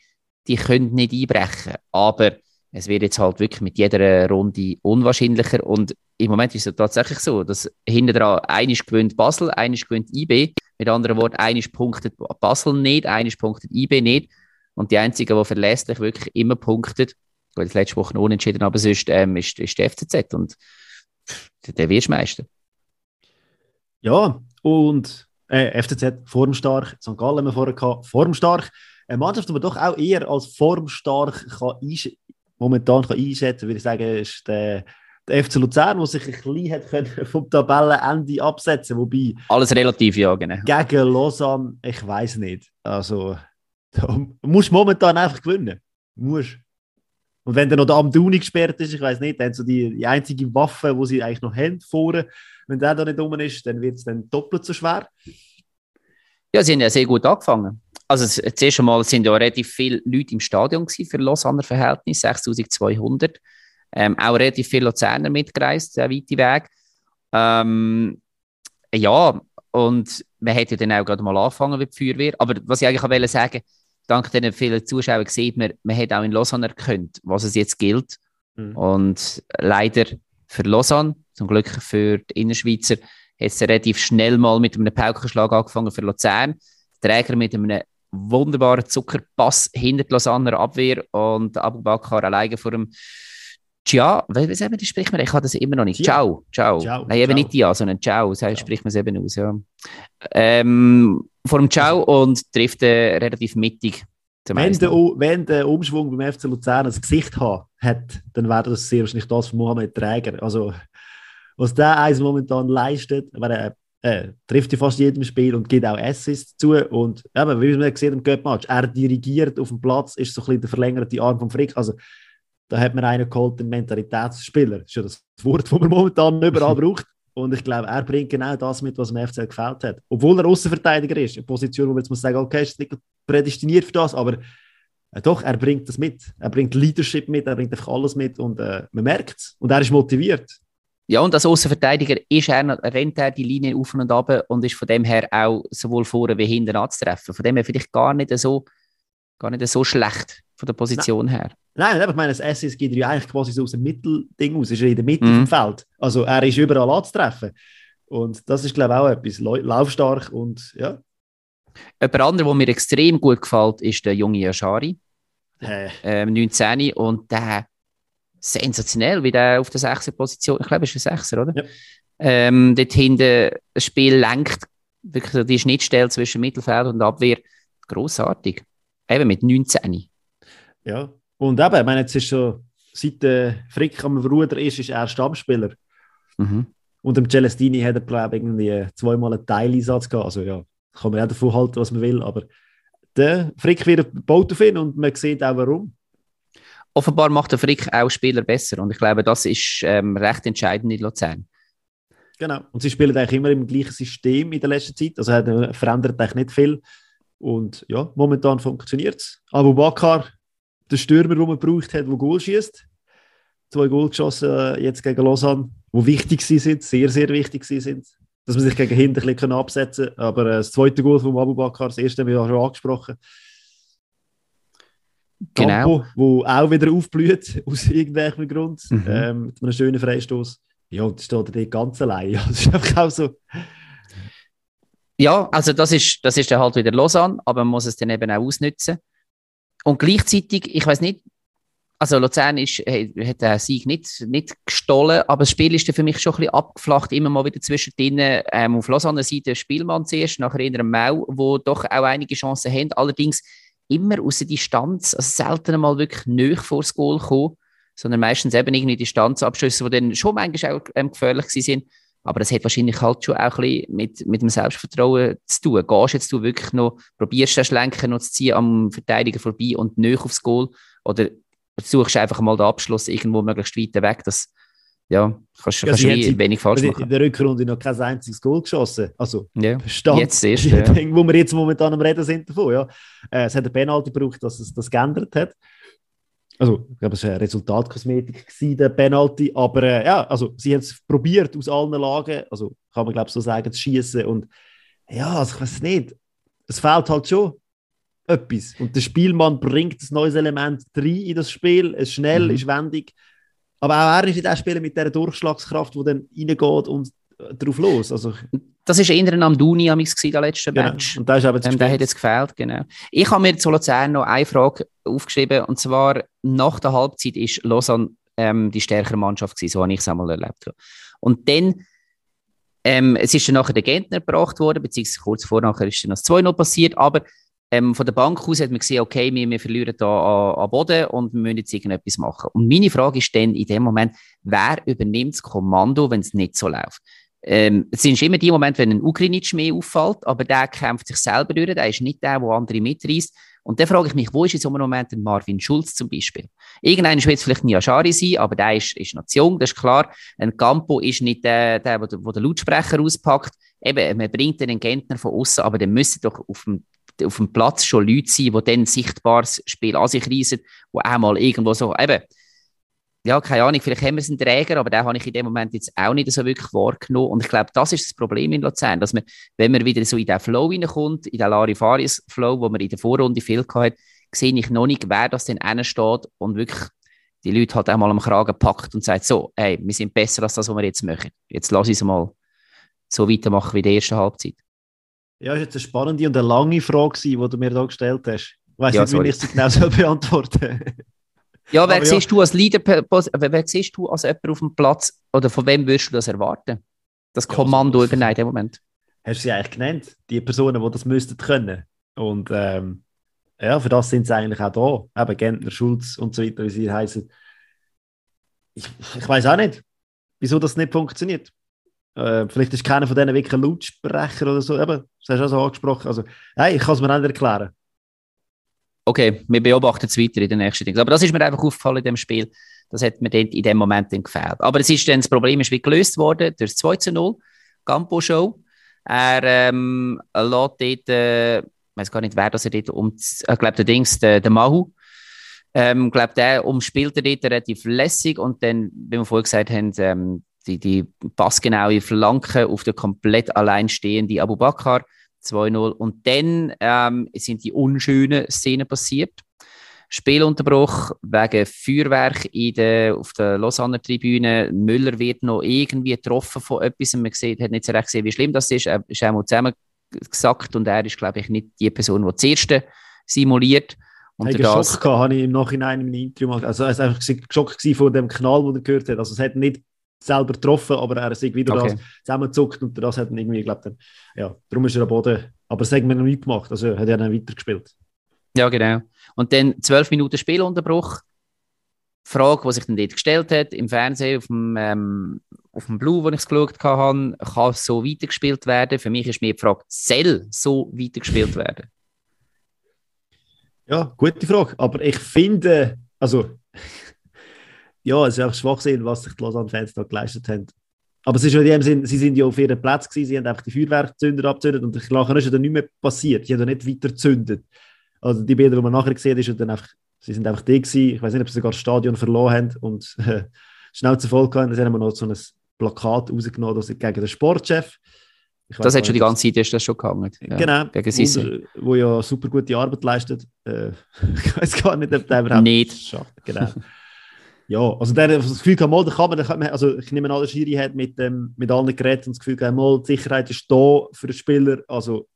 [SPEAKER 1] die können nicht einbrechen. Aber es wird jetzt halt wirklich mit jeder Runde unwahrscheinlicher. Und im Moment ist es tatsächlich so, dass hinten dran einisch gewinnt Basel, einisch gewinnt IB. Mit anderen Worten, einisch punktet Basel nicht, einisch punktet IB nicht. Und die einzige, die verlässlich wirklich immer punktet, gut, letzte Woche unentschieden, aber sonst ähm, ist, ist der FCZ und der, der wirst Meister.
[SPEAKER 2] Ja, und äh, FCZ formstark, St. Gallen haben wir vorher gehabt, formstark. Eine Mannschaft, die man doch auch eher als formstark kann momentan kann einschätzen kann, würde ich sagen, ist der, der FC Luzern, der sich ein bisschen hat können vom Tabellenende absetzen wobei
[SPEAKER 1] Alles relativ, ja, genau.
[SPEAKER 2] Gegen Lausanne, ich weiß nicht. Also, da musst momentan einfach gewinnen. Musst. Und wenn dann noch der Amduni gesperrt ist, ich weiß nicht, dann so die, die einzige Waffe, die sie eigentlich noch haben vorne, wenn der da nicht rum ist, dann wird es dann doppelt so schwer.
[SPEAKER 1] Ja, sie haben ja sehr gut angefangen. Also zuerst einmal sind ja relativ viele Leute im Stadion für Lausanne Verhältnis, 6200. Ähm, auch relativ viele Luzerner mitgereist, der weite Weg. Ähm, ja, und man hätte ja dann auch gerade mal angefangen mit der Feuerwehr. Aber was ich eigentlich auch sagen dank den vielen Zuschauern sieht man, man hat auch in Lausanne erkannt, was es jetzt gilt. Mhm. Und leider für Lausanne, zum Glück für die Innerschweizer, hat es relativ schnell mal mit einem Paukenschlag angefangen für Luzern. Träger mit einem wunderbaren Zuckerpass hinter die Lausanner Abwehr und Abu Bakr alleine vor dem Tja, wie sagen wir spricht man? Ich habe das immer noch nicht. Ciao, ciao. ciao Nein, eben ciao. nicht ja, sondern Ciao, so spricht man es eben aus. Ja. Ähm, vor dem Ciao und trifft äh, relativ mittig.
[SPEAKER 2] Wenn der, wenn der Umschwung beim FC Luzern ein Gesicht hat dann wäre das sehr wahrscheinlich das von Mohamed Träger. Also, was der eins momentan leistet, weil er äh, trifft in fast jedem Spiel und gibt auch Assists zu. Und eben, wie man sieht im Cup-Match, er dirigiert auf dem Platz, ist so ein bisschen der verlängerte Arm von Frick. Also, da hat man einen geholt, den Mentalitätsspieler. Das ist ja das Wort, das man momentan überall braucht. Und ich glaube, er bringt genau das mit, was dem FC gefällt hat. Obwohl er Außenverteidiger ist, eine Position, wo man jetzt muss sagen, okay, ist nicht prädestiniert für das, aber äh, doch, er bringt das mit. Er bringt Leadership mit, er bringt einfach alles mit und äh, man merkt es. Und er ist motiviert.
[SPEAKER 1] Ja, und als Außenverteidiger ist er, rennt er die Linie auf und ab und ist von dem her auch sowohl vorne wie hinten anzutreffen. Von dem her vielleicht gar nicht so, gar nicht so schlecht von der Position
[SPEAKER 2] Nein.
[SPEAKER 1] her.
[SPEAKER 2] Nein, ich meine, das SS geht ja eigentlich quasi so aus dem Mittelding aus, ist er in der Mitte mhm. vom Feld. Also er ist überall anzutreffen. Und das ist, glaube ich, auch etwas. Laufstark und ja.
[SPEAKER 1] Jemand anderer, der mir extrem gut gefällt, ist der junge Yashari. Hey. Ähm, 19 und der sensationell, wie der auf der 6er Position, ich glaube, er ist ein 6er, oder? Ja. Ähm, dort hinten das Spiel lenkt, wirklich die Schnittstelle zwischen Mittelfeld und Abwehr, großartig. Eben mit 19.
[SPEAKER 2] Ja, und eben, ich meine, jetzt ist schon, seit äh, Frick am Ruder ist, ist er Stammspieler. Mhm. Und dem Celestini hat er, glaube ich, irgendwie zweimal einen Teileinsatz gehabt. Also ja, kann man auch davon halten, was man will, aber der Frick wird baut auf ihn und man sieht auch warum.
[SPEAKER 1] Offenbar macht der Frick auch Spieler besser und ich glaube, das ist ähm, recht entscheidend in Luzern.
[SPEAKER 2] Genau, und sie spielen eigentlich immer im gleichen System in der letzten Zeit, also er verändert eigentlich nicht viel. Und ja, momentan funktioniert es. Abu Bakar der Stürmer, den man gebraucht hat, der Goal schießt. Zwei Goal geschossen äh, jetzt gegen Lausanne, die wichtig sind, sehr, sehr wichtig sind. Dass man sich gegen hinten ein bisschen absetzen kann. Aber äh, das zweite Goal von Abu Bakar, das erste haben wir ja schon angesprochen. Genau. Campo, wo auch wieder aufblüht, aus irgendwelchem Grund, mhm. ähm, mit einem schönen Freistoß. Ja, und steht er ganz allein. Ja, das ist einfach auch so.
[SPEAKER 1] Ja, also das ist, das ist dann halt wieder Lausanne, aber man muss es dann eben auch ausnutzen. Und gleichzeitig, ich weiß nicht, also Luzern ist, hat den Sieg nicht, nicht gestohlen, aber das Spiel ist für mich schon ein bisschen abgeflacht, immer mal wieder zwischendrin. Ähm, auf Lausanne Seite Spielmann zuerst, nachher in einem Mau, wo doch auch einige Chancen haben, allerdings immer aus der Distanz, also selten mal wirklich nöch vor das Goal kommen, sondern meistens eben irgendwie Distanzabschüsse, die dann schon manchmal auch ähm, gefährlich sind. Aber das hat wahrscheinlich halt schon auch ein bisschen mit, mit dem Selbstvertrauen zu tun. Gehst jetzt du wirklich noch, probierst du Schlenken noch zu ziehen am Verteidiger vorbei und nicht aufs Goal? Oder suchst du einfach mal den Abschluss irgendwo möglichst weit weg? Das, ja, kannst,
[SPEAKER 2] Ja,
[SPEAKER 1] kannst
[SPEAKER 2] sie-
[SPEAKER 1] wenig falsch machen.
[SPEAKER 2] in der Rückrunde noch kein einziges Goal geschossen. Also,
[SPEAKER 1] Ja.
[SPEAKER 2] Stand,
[SPEAKER 1] Jetzt erst, ja.
[SPEAKER 2] wo wir jetzt momentan am Reden sind davon. Ja. Äh, es hat eine Penalty gebraucht, dass es das geändert hat. Also, ich glaube, es war eine Resultatkosmetik, gewesen, der Penalty. Aber äh, ja, also, sie haben es probiert aus allen Lagen. Also, kann man, glaube ich, so sagen, zu schießen. Und ja, also, ich weiß nicht. Es fehlt halt schon etwas. Und der Spielmann bringt ein neues Element rein in das Spiel. Es ist schnell,
[SPEAKER 1] Mhm.
[SPEAKER 2] ist wendig. Aber auch er ist nicht der Spieler mit dieser Durchschlagskraft, der dann reingeht und äh, drauf los. Also,
[SPEAKER 1] Das war eher ein Amduni am der letzten
[SPEAKER 2] genau.
[SPEAKER 1] Match.
[SPEAKER 2] Und da ist eben
[SPEAKER 1] Ähm, der hat jetzt gefehlt, genau. Ich habe mir zu Luzern noch eine Frage aufgeschrieben, und zwar nach der Halbzeit ist Lausanne ähm, die stärkere Mannschaft gewesen, so habe ich es einmal erlebt. Und dann, ähm, es ist dann nachher der Gentner gebracht worden, beziehungsweise kurz vor nachher ist dann das 2-0 passiert, aber ähm, von der Bank aus hat man gesehen, okay, wir, wir verlieren da an, Boden und wir müssen jetzt irgendetwas machen. Und meine Frage ist dann in dem Moment, wer übernimmt das Kommando, wenn es nicht so läuft? Ähm, es sind immer die Momente, wenn ein Ugrinic mehr auffällt, aber der kämpft sich selber durch, der ist nicht der, der andere mitreißt. Und dann frage ich mich, wo ist in so einem Moment ein Marvin Schulz zum Beispiel? Irgendeiner wird es vielleicht Niashari sein, aber der ist, ist jung, das ist klar. Ein Campo ist nicht der, der, der, der den Lautsprecher auspackt. Eben, man bringt den Gentner von außen, aber dann müssen doch auf dem, auf dem Platz schon Leute sein, die dann sichtbar das Spiel an sich reissen, die auch mal irgendwo so, eben, ja, keine Ahnung, vielleicht haben wir einen Träger, aber den habe ich in dem Moment jetzt auch nicht so wirklich wahrgenommen. Und ich glaube, das ist das Problem in Luzern, dass man, wenn man wieder so in den Flow reinkommt, in den Larifarius-Flow, wo man in der Vorrunde viel hatte, sehe ich noch nicht, wer das denn steht und wirklich die Leute halt auch mal am Kragen packt und sagt, so, hey, wir sind besser als das, was wir jetzt machen. Jetzt lass uns mal so weitermachen wie in der ersten Halbzeit.
[SPEAKER 2] Ja, ist jetzt eine spannende und eine lange Frage, gewesen, die du mir da gestellt hast. Ich weiß
[SPEAKER 1] Ja,
[SPEAKER 2] nicht,
[SPEAKER 1] sorry.
[SPEAKER 2] wie ich sie genau soll beantworten
[SPEAKER 1] Ja, wer
[SPEAKER 2] Aber ja.
[SPEAKER 1] siehst du als Leader, wer, wer siehst du als jemand auf dem Platz oder von wem würdest du das erwarten? Das
[SPEAKER 2] Ja,
[SPEAKER 1] Kommando
[SPEAKER 2] also-
[SPEAKER 1] übernehmen in dem Moment.
[SPEAKER 2] Hast du sie eigentlich genannt? Die Personen, die das müssten können. Und ähm, ja, für das sind sie eigentlich auch da. Eben Gentner, Schulz und so weiter, wie sie heißen. Ich, ich weiß auch nicht, wieso das nicht funktioniert. Äh, vielleicht ist keiner von denen wirklich ein Lautsprecher oder so. Eben, das hast du auch so angesprochen. Also, hey, ich kann es mir nicht erklären.
[SPEAKER 1] Okay, wir beobachten es weiter in den nächsten Dingen. Aber das ist mir einfach aufgefallen in dem Spiel. Das hat mir in dem Moment dann gefällt. Aber es ist dann, das Problem ist wie gelöst worden durch das 2 zu 0, Campo Show. Er ähm, lässt dort, äh, ich weiß gar nicht, wer das er dort um, ich glaube, der Dings, der, der Mahu, ähm, glaube, der umspielt er dort relativ lässig und dann, wie wir vorhin gesagt haben, ähm, die, die passgenaue Flanke auf den komplett alleinstehenden Abu Bakr. 2-0. Und dann ähm, sind die unschönen Szenen passiert. Spielunterbruch wegen Feuerwerk in der, auf der Lausanne Tribüne. Müller wird noch irgendwie getroffen von etwas. Man sieht, hat nicht so recht gesehen, wie schlimm das ist. Er ist einmal zusammengesackt und er ist, glaube ich, nicht die Person, die zuerst simuliert. Und
[SPEAKER 2] einen
[SPEAKER 1] das,
[SPEAKER 2] Schock gehabt, habe ich im Nachhinein in meinem Interview mal. Also, er war einfach geschockt von dem Knall, den er gehört hat. Also, es hat nicht selber getroffen, aber er ist wieder
[SPEAKER 1] Okay.
[SPEAKER 2] das zusammengezuckt und das hat ihn irgendwie, glaube dann, ja, darum ist er am Boden. Aber das hat mir noch nicht gemacht, also hat er dann weitergespielt.
[SPEAKER 1] Ja, genau. Und dann zwölf Minuten Spielunterbruch. Frage, die sich dann dort gestellt hat, im Fernsehen, auf dem, ähm, auf dem Blue, wo ich es geschaut habe, kann es so weitergespielt werden? Für mich ist mir die Frage, soll so weitergespielt werden?
[SPEAKER 2] Ja, gute Frage. Aber ich finde, also, ja, es ist einfach Schwachsinn, was sich die Lausanne-Fans da geleistet haben. Aber es ist in dem Sinn, sie sind ja auf ihrem Platz gewesen, sie haben einfach die Feuerwerkzünder abgezündet und nachher ist ja dann nicht mehr passiert. Die haben ja nicht weiter gezündet. Also die Bilder, die man nachher gesehen hat, ist ja dann einfach, sie sind einfach die gewesen. Ich weiß nicht, ob sie sogar das Stadion verloren haben und äh, Schnauze voll gehabt. Dann haben wir noch so ein Plakat rausgenommen, das gegen den Sportchef. Ich
[SPEAKER 1] Das hat schon die ganze Zeit ist das schon gegangen. Ja,
[SPEAKER 2] genau,
[SPEAKER 1] Gegen Sissi.
[SPEAKER 2] Wunder, wo ja super gute Arbeit leistet. Äh, ich weiß gar nicht, ob der überhaupt
[SPEAKER 1] Nicht.
[SPEAKER 2] schafft. Genau. Ja, also der das Gefühl kann man, kann man, also ich nehme an, der Schiri hat mit, ähm, mit allen Geräten das Gefühl gehabt, mal, die Sicherheit ist da für den Spieler. Also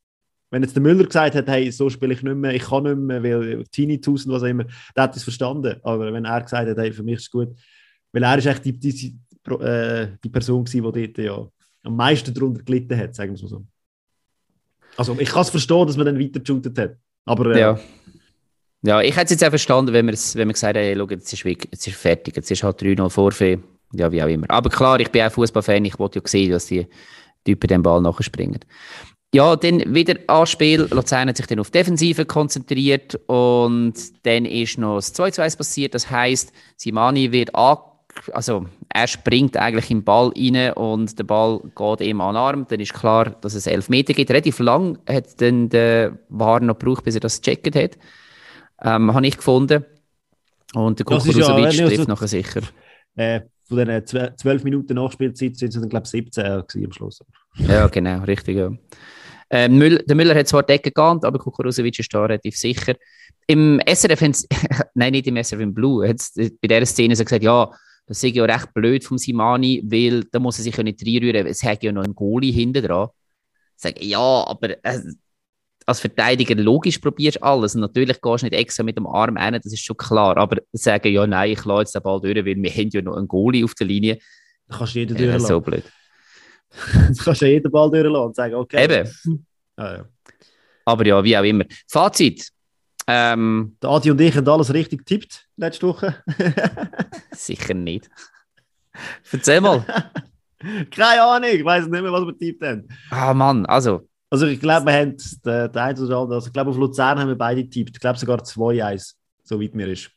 [SPEAKER 2] wenn jetzt der Müller gesagt hat, hey, so spiele ich nicht mehr, ich kann nicht mehr, weil Tinnitus und was auch immer, der hat es verstanden. Aber wenn er gesagt hat, hey, für mich ist es gut, weil er ist echt die, die, die, äh, die Person gewesen, die dort ja am meisten darunter gelitten hat, sagen wir es mal so. Also ich kann es verstehen, dass man dann weiter hat. Aber äh,
[SPEAKER 1] Ja. Ja, ich hätte es jetzt auch verstanden, wenn, wenn man gesagt hätte, hey, schau, jetzt ist, weg, fertig, jetzt ist halt 3-0 Vorfee, ja, wie auch immer. Aber klar, ich bin auch Fußballfan, ich wollte ja sehen, dass die Typen den Ball nachspringen. Ja, dann wieder Anspiel. Luzern hat sich dann auf Defensive konzentriert und dann ist noch das 2-2 passiert. Das heisst, Simani wird also er springt eigentlich im Ball rein und der Ball geht ihm an den Arm. Dann ist klar, dass es 11 Meter gibt. Relativ lang hat dann der War noch gebraucht, bis er das gecheckt hat. Ähm, habe ich gefunden. Und der
[SPEAKER 2] ist
[SPEAKER 1] Kukuruzovic
[SPEAKER 2] ja,
[SPEAKER 1] trifft nachher sicher.
[SPEAKER 2] Äh, von den zwölf Minuten Nachspielzeit sind es dann, glaube ich, 17 gewesen am Schluss.
[SPEAKER 1] Ja, genau, richtig. Ja. Ähm, Müll, der Müller hat zwar die Decke gegangen, aber Kukuruzovic ist da relativ sicher. Im SRF, nein, nicht im SRF, im Blue, hat bei dieser Szene so gesagt, ja, das sei ja recht blöd vom Simani, weil da muss er sich ja nicht reinrühren, es hat ja noch einen Goalie hinten dran. Ich sage, ja, aber äh, als Verteidiger logisch probierst du alles. Und natürlich gehst du nicht extra mit dem Arm rein, das ist schon klar. Aber sagen, ja, nein, ich lasse jetzt den Ball durch, weil wir haben ja noch einen Goalie auf der Linie.
[SPEAKER 2] Da kannst du jeden
[SPEAKER 1] Ja,
[SPEAKER 2] durchlassen.
[SPEAKER 1] so blöd.
[SPEAKER 2] Du kannst ja jeden Ball durchlassen und sagen, okay.
[SPEAKER 1] Eben.
[SPEAKER 2] Ja, ja.
[SPEAKER 1] Aber ja, wie auch immer. Fazit. Ähm,
[SPEAKER 2] Der Adi und ich haben alles richtig getippt letzte Woche.
[SPEAKER 1] sicher nicht. Erzähl mal.
[SPEAKER 2] Keine Ahnung, ich weiß nicht mehr, was wir getippt haben.
[SPEAKER 1] Ah, Mann, also,
[SPEAKER 2] Also ich glaube, wir haben den, den einen oder anderen, also ich glaube auf Luzern haben wir beide getippt. Ich glaube sogar 2-1, so weit mir ist.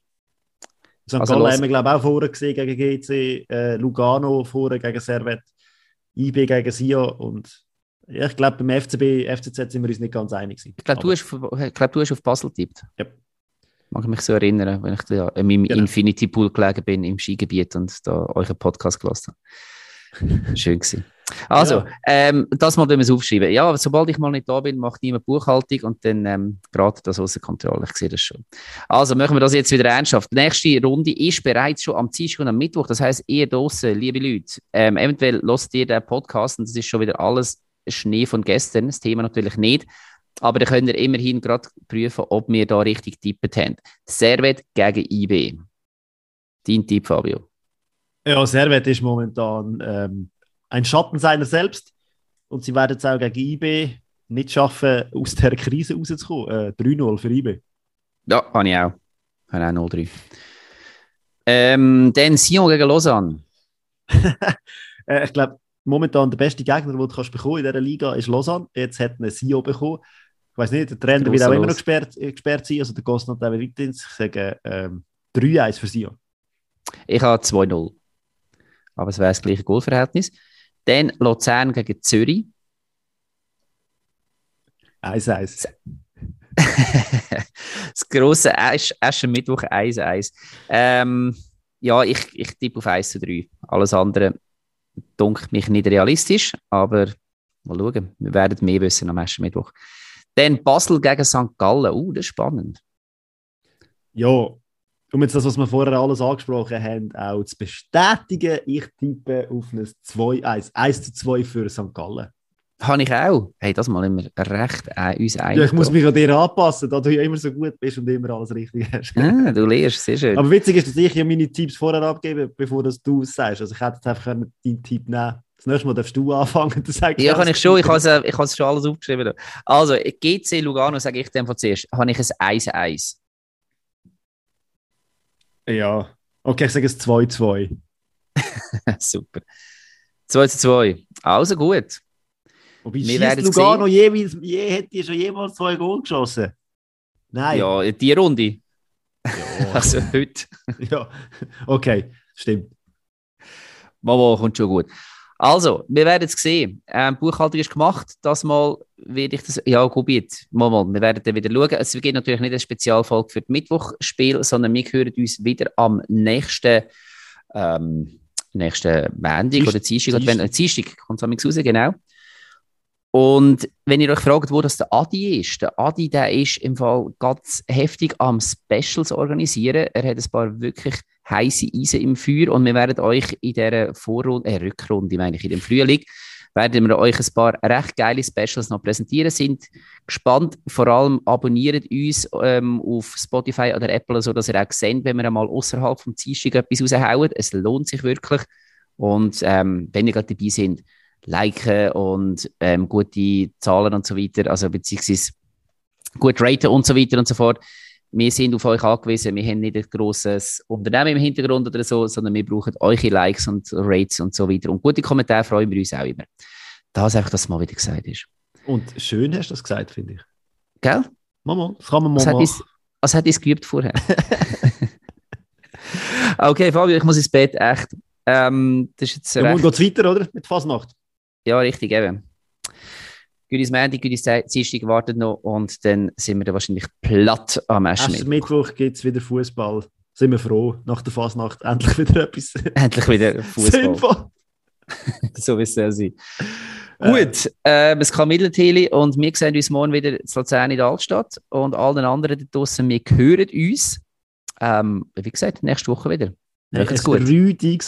[SPEAKER 2] St.
[SPEAKER 1] Also
[SPEAKER 2] Gallen haben wir glaube ich auch vorher gesehen gegen GC, äh, Lugano vorher gegen Servet, IB gegen Sion und ja, ich glaube beim FCB, FCZ sind wir uns nicht ganz einig gewesen.
[SPEAKER 1] ich glaube, du, hast glaub, du hast auf Basel getippt.
[SPEAKER 2] Ja.
[SPEAKER 1] Mag ich mich so erinnern, wenn ich in meinem
[SPEAKER 2] Genau.
[SPEAKER 1] Infinity Pool gelegen bin im Skigebiet und da euren Podcast gelassen habe. Schön gewesen. Also,
[SPEAKER 2] Ja.
[SPEAKER 1] ähm, das mal wir es aufschreiben. Ja, sobald ich mal nicht da bin, macht niemand Buchhaltung und dann ähm, gerät das außer Kontrolle. Ich sehe das schon. Also, machen wir das jetzt wieder ernsthaft. Die nächste Runde ist bereits schon am Dienstag und am Mittwoch. Das heißt, ihr draussen, liebe Leute, ähm, eventuell lasst ihr den Podcast und das ist schon wieder alles Schnee von gestern. Das Thema natürlich nicht. Aber dann könnt ihr immerhin gerade prüfen, ob wir da richtig tippet haben. Servet gegen IB. Dein Tipp, Fabio.
[SPEAKER 2] Ja, Servet ist momentan ähm, ein Schatten seiner selbst und sie werden es auch gegen IB nicht schaffen, aus der Krise rauszukommen. Äh, 3-0 für IB.
[SPEAKER 1] Ja, habe ich auch. Habe auch 0-3. Ähm, dann Sion gegen Lausanne.
[SPEAKER 2] Äh, ich glaube, momentan der beste Gegner, den du kannst bekommen in dieser Liga, ist Lausanne. Jetzt hat eine Sio bekommen. Ich weiß nicht, der Trainer wird auch immer noch gesperrt, äh, gesperrt sein, also der Gosnat auch weiterhin. Ich sage ähm, 3-1 für Sio.
[SPEAKER 1] Ich habe 2-0. Aber es wäre das gleiche Goalverhältnis. Dann Luzern gegen Zürich.
[SPEAKER 2] 1-1.
[SPEAKER 1] das grosse Asch Aschermittwoch 1-1. Ähm, ja, ich, ich tippe auf 1 zu 3. Alles andere dunkelt mich nicht realistisch, aber mal schauen. Wir werden mehr wissen am Aschermittwoch. Dann Basel gegen St. Gallen. Uh, das ist spannend.
[SPEAKER 2] Ja, um jetzt das, was wir vorher alles angesprochen haben, auch zu bestätigen, ich tippe auf ein 2-1. 1 zu 2 für St. Gallen.
[SPEAKER 1] Habe ich auch. Hey, das mal immer recht äh, uns einig.
[SPEAKER 2] Ja, ich muss mich an dir anpassen, da du ja immer so gut bist und immer alles richtig hast.
[SPEAKER 1] Ah, du lernst, sehr schön.
[SPEAKER 2] Aber witzig ist, dass ich ja meine Tipps vorher abgebe, bevor das du es sagst. Also ich hätte jetzt einfach deinen Tipp nehmen Das nächste Mal darfst du anfangen. Sag
[SPEAKER 1] Ja,
[SPEAKER 2] auch
[SPEAKER 1] kann ich
[SPEAKER 2] das
[SPEAKER 1] schon. Ich habe es, ich habe es schon alles aufgeschrieben. Also, GC Lugano, sage ich dem von zuerst, habe ich ein 1-1.
[SPEAKER 2] Ja. Okay, ich sage es 2-2.
[SPEAKER 1] Super. 2 zu 2. Also gut.
[SPEAKER 2] Wobei
[SPEAKER 1] Wir werden
[SPEAKER 2] Lugano jeweils, je, hätte schon jemals zwei Goal geschossen? Nein.
[SPEAKER 1] Ja, die Runde.
[SPEAKER 2] Ja.
[SPEAKER 1] Also heute.
[SPEAKER 2] ja. Okay, stimmt.
[SPEAKER 1] Mama kommt schon gut. Also, wir werden es sehen. Ähm, Buchhaltung ist gemacht. Das Mal werde ich das. Ja, gut, jetzt. Mal, mal. Wir werden dann wieder schauen. Es gibt natürlich nicht eine Spezialfolge für das Mittwochspiel, sondern wir hören uns wieder am nächsten. Ähm, nächsten Montag oder Dienstag. oder wenn-
[SPEAKER 2] Dienstag
[SPEAKER 1] kommt es raus, genau. Und wenn ihr euch fragt, wo das der Adi ist, der Adi, der ist im Fall ganz heftig am Specials organisieren. Er hat ein paar wirklich heiße Eisen im Feuer und wir werden euch in dieser Vorrunde, äh, Rückrunde, meine ich, in dem Frühling, werden wir euch ein paar recht geile Specials noch präsentieren. Sind gespannt. Vor allem abonniert uns ähm, auf Spotify oder Apple, so dass ihr auch seht, wenn wir einmal außerhalb vom Dienstag etwas raushauen. Es lohnt sich wirklich. Und ähm, wenn ihr gerade dabei sind, liken und ähm, gute Zahlen und so weiter, also beziehungsweise gut raten und so weiter und so fort. wir sind auf euch angewiesen. Wir haben nicht ein grosses Unternehmen im Hintergrund oder so, sondern wir brauchen eure Likes und Rates und so weiter. Und gute Kommentare freuen wir uns auch immer. Das einfach, dass es mal wieder gesagt ist.
[SPEAKER 2] Und schön hast du das gesagt, finde ich.
[SPEAKER 1] Gell?
[SPEAKER 2] Mama, das kann man mal machen.
[SPEAKER 1] als hätte ich es geübt vorher. okay, Fabio, ich muss ins Bett, echt. Ähm, das ist jetzt
[SPEAKER 2] Ja,
[SPEAKER 1] recht,
[SPEAKER 2] morgen geht es weiter, oder? Mit Fasnacht.
[SPEAKER 1] Ja, richtig, eben. Gutes Montag, gutes Dienstag wartet noch und dann sind wir dann wahrscheinlich platt am
[SPEAKER 2] Erst
[SPEAKER 1] Essen.
[SPEAKER 2] Mittwoch gibt es wieder Fußball. Sind wir froh, nach der Fasnacht endlich wieder etwas
[SPEAKER 1] Endlich wieder Fußball,
[SPEAKER 2] sinnvoll.
[SPEAKER 1] so wie es soll sein.
[SPEAKER 2] Äh,
[SPEAKER 1] Gut, ähm, es kam Mittelteli und wir sehen uns morgen wieder in Luzern in der Altstadt und allen anderen da draussen, wir hören uns. Ähm, wie gesagt, nächste Woche wieder.
[SPEAKER 2] Rüdiges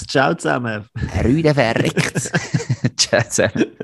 [SPEAKER 2] Ciao zusammen.
[SPEAKER 1] Rüde verreckt. Ciao zusammen.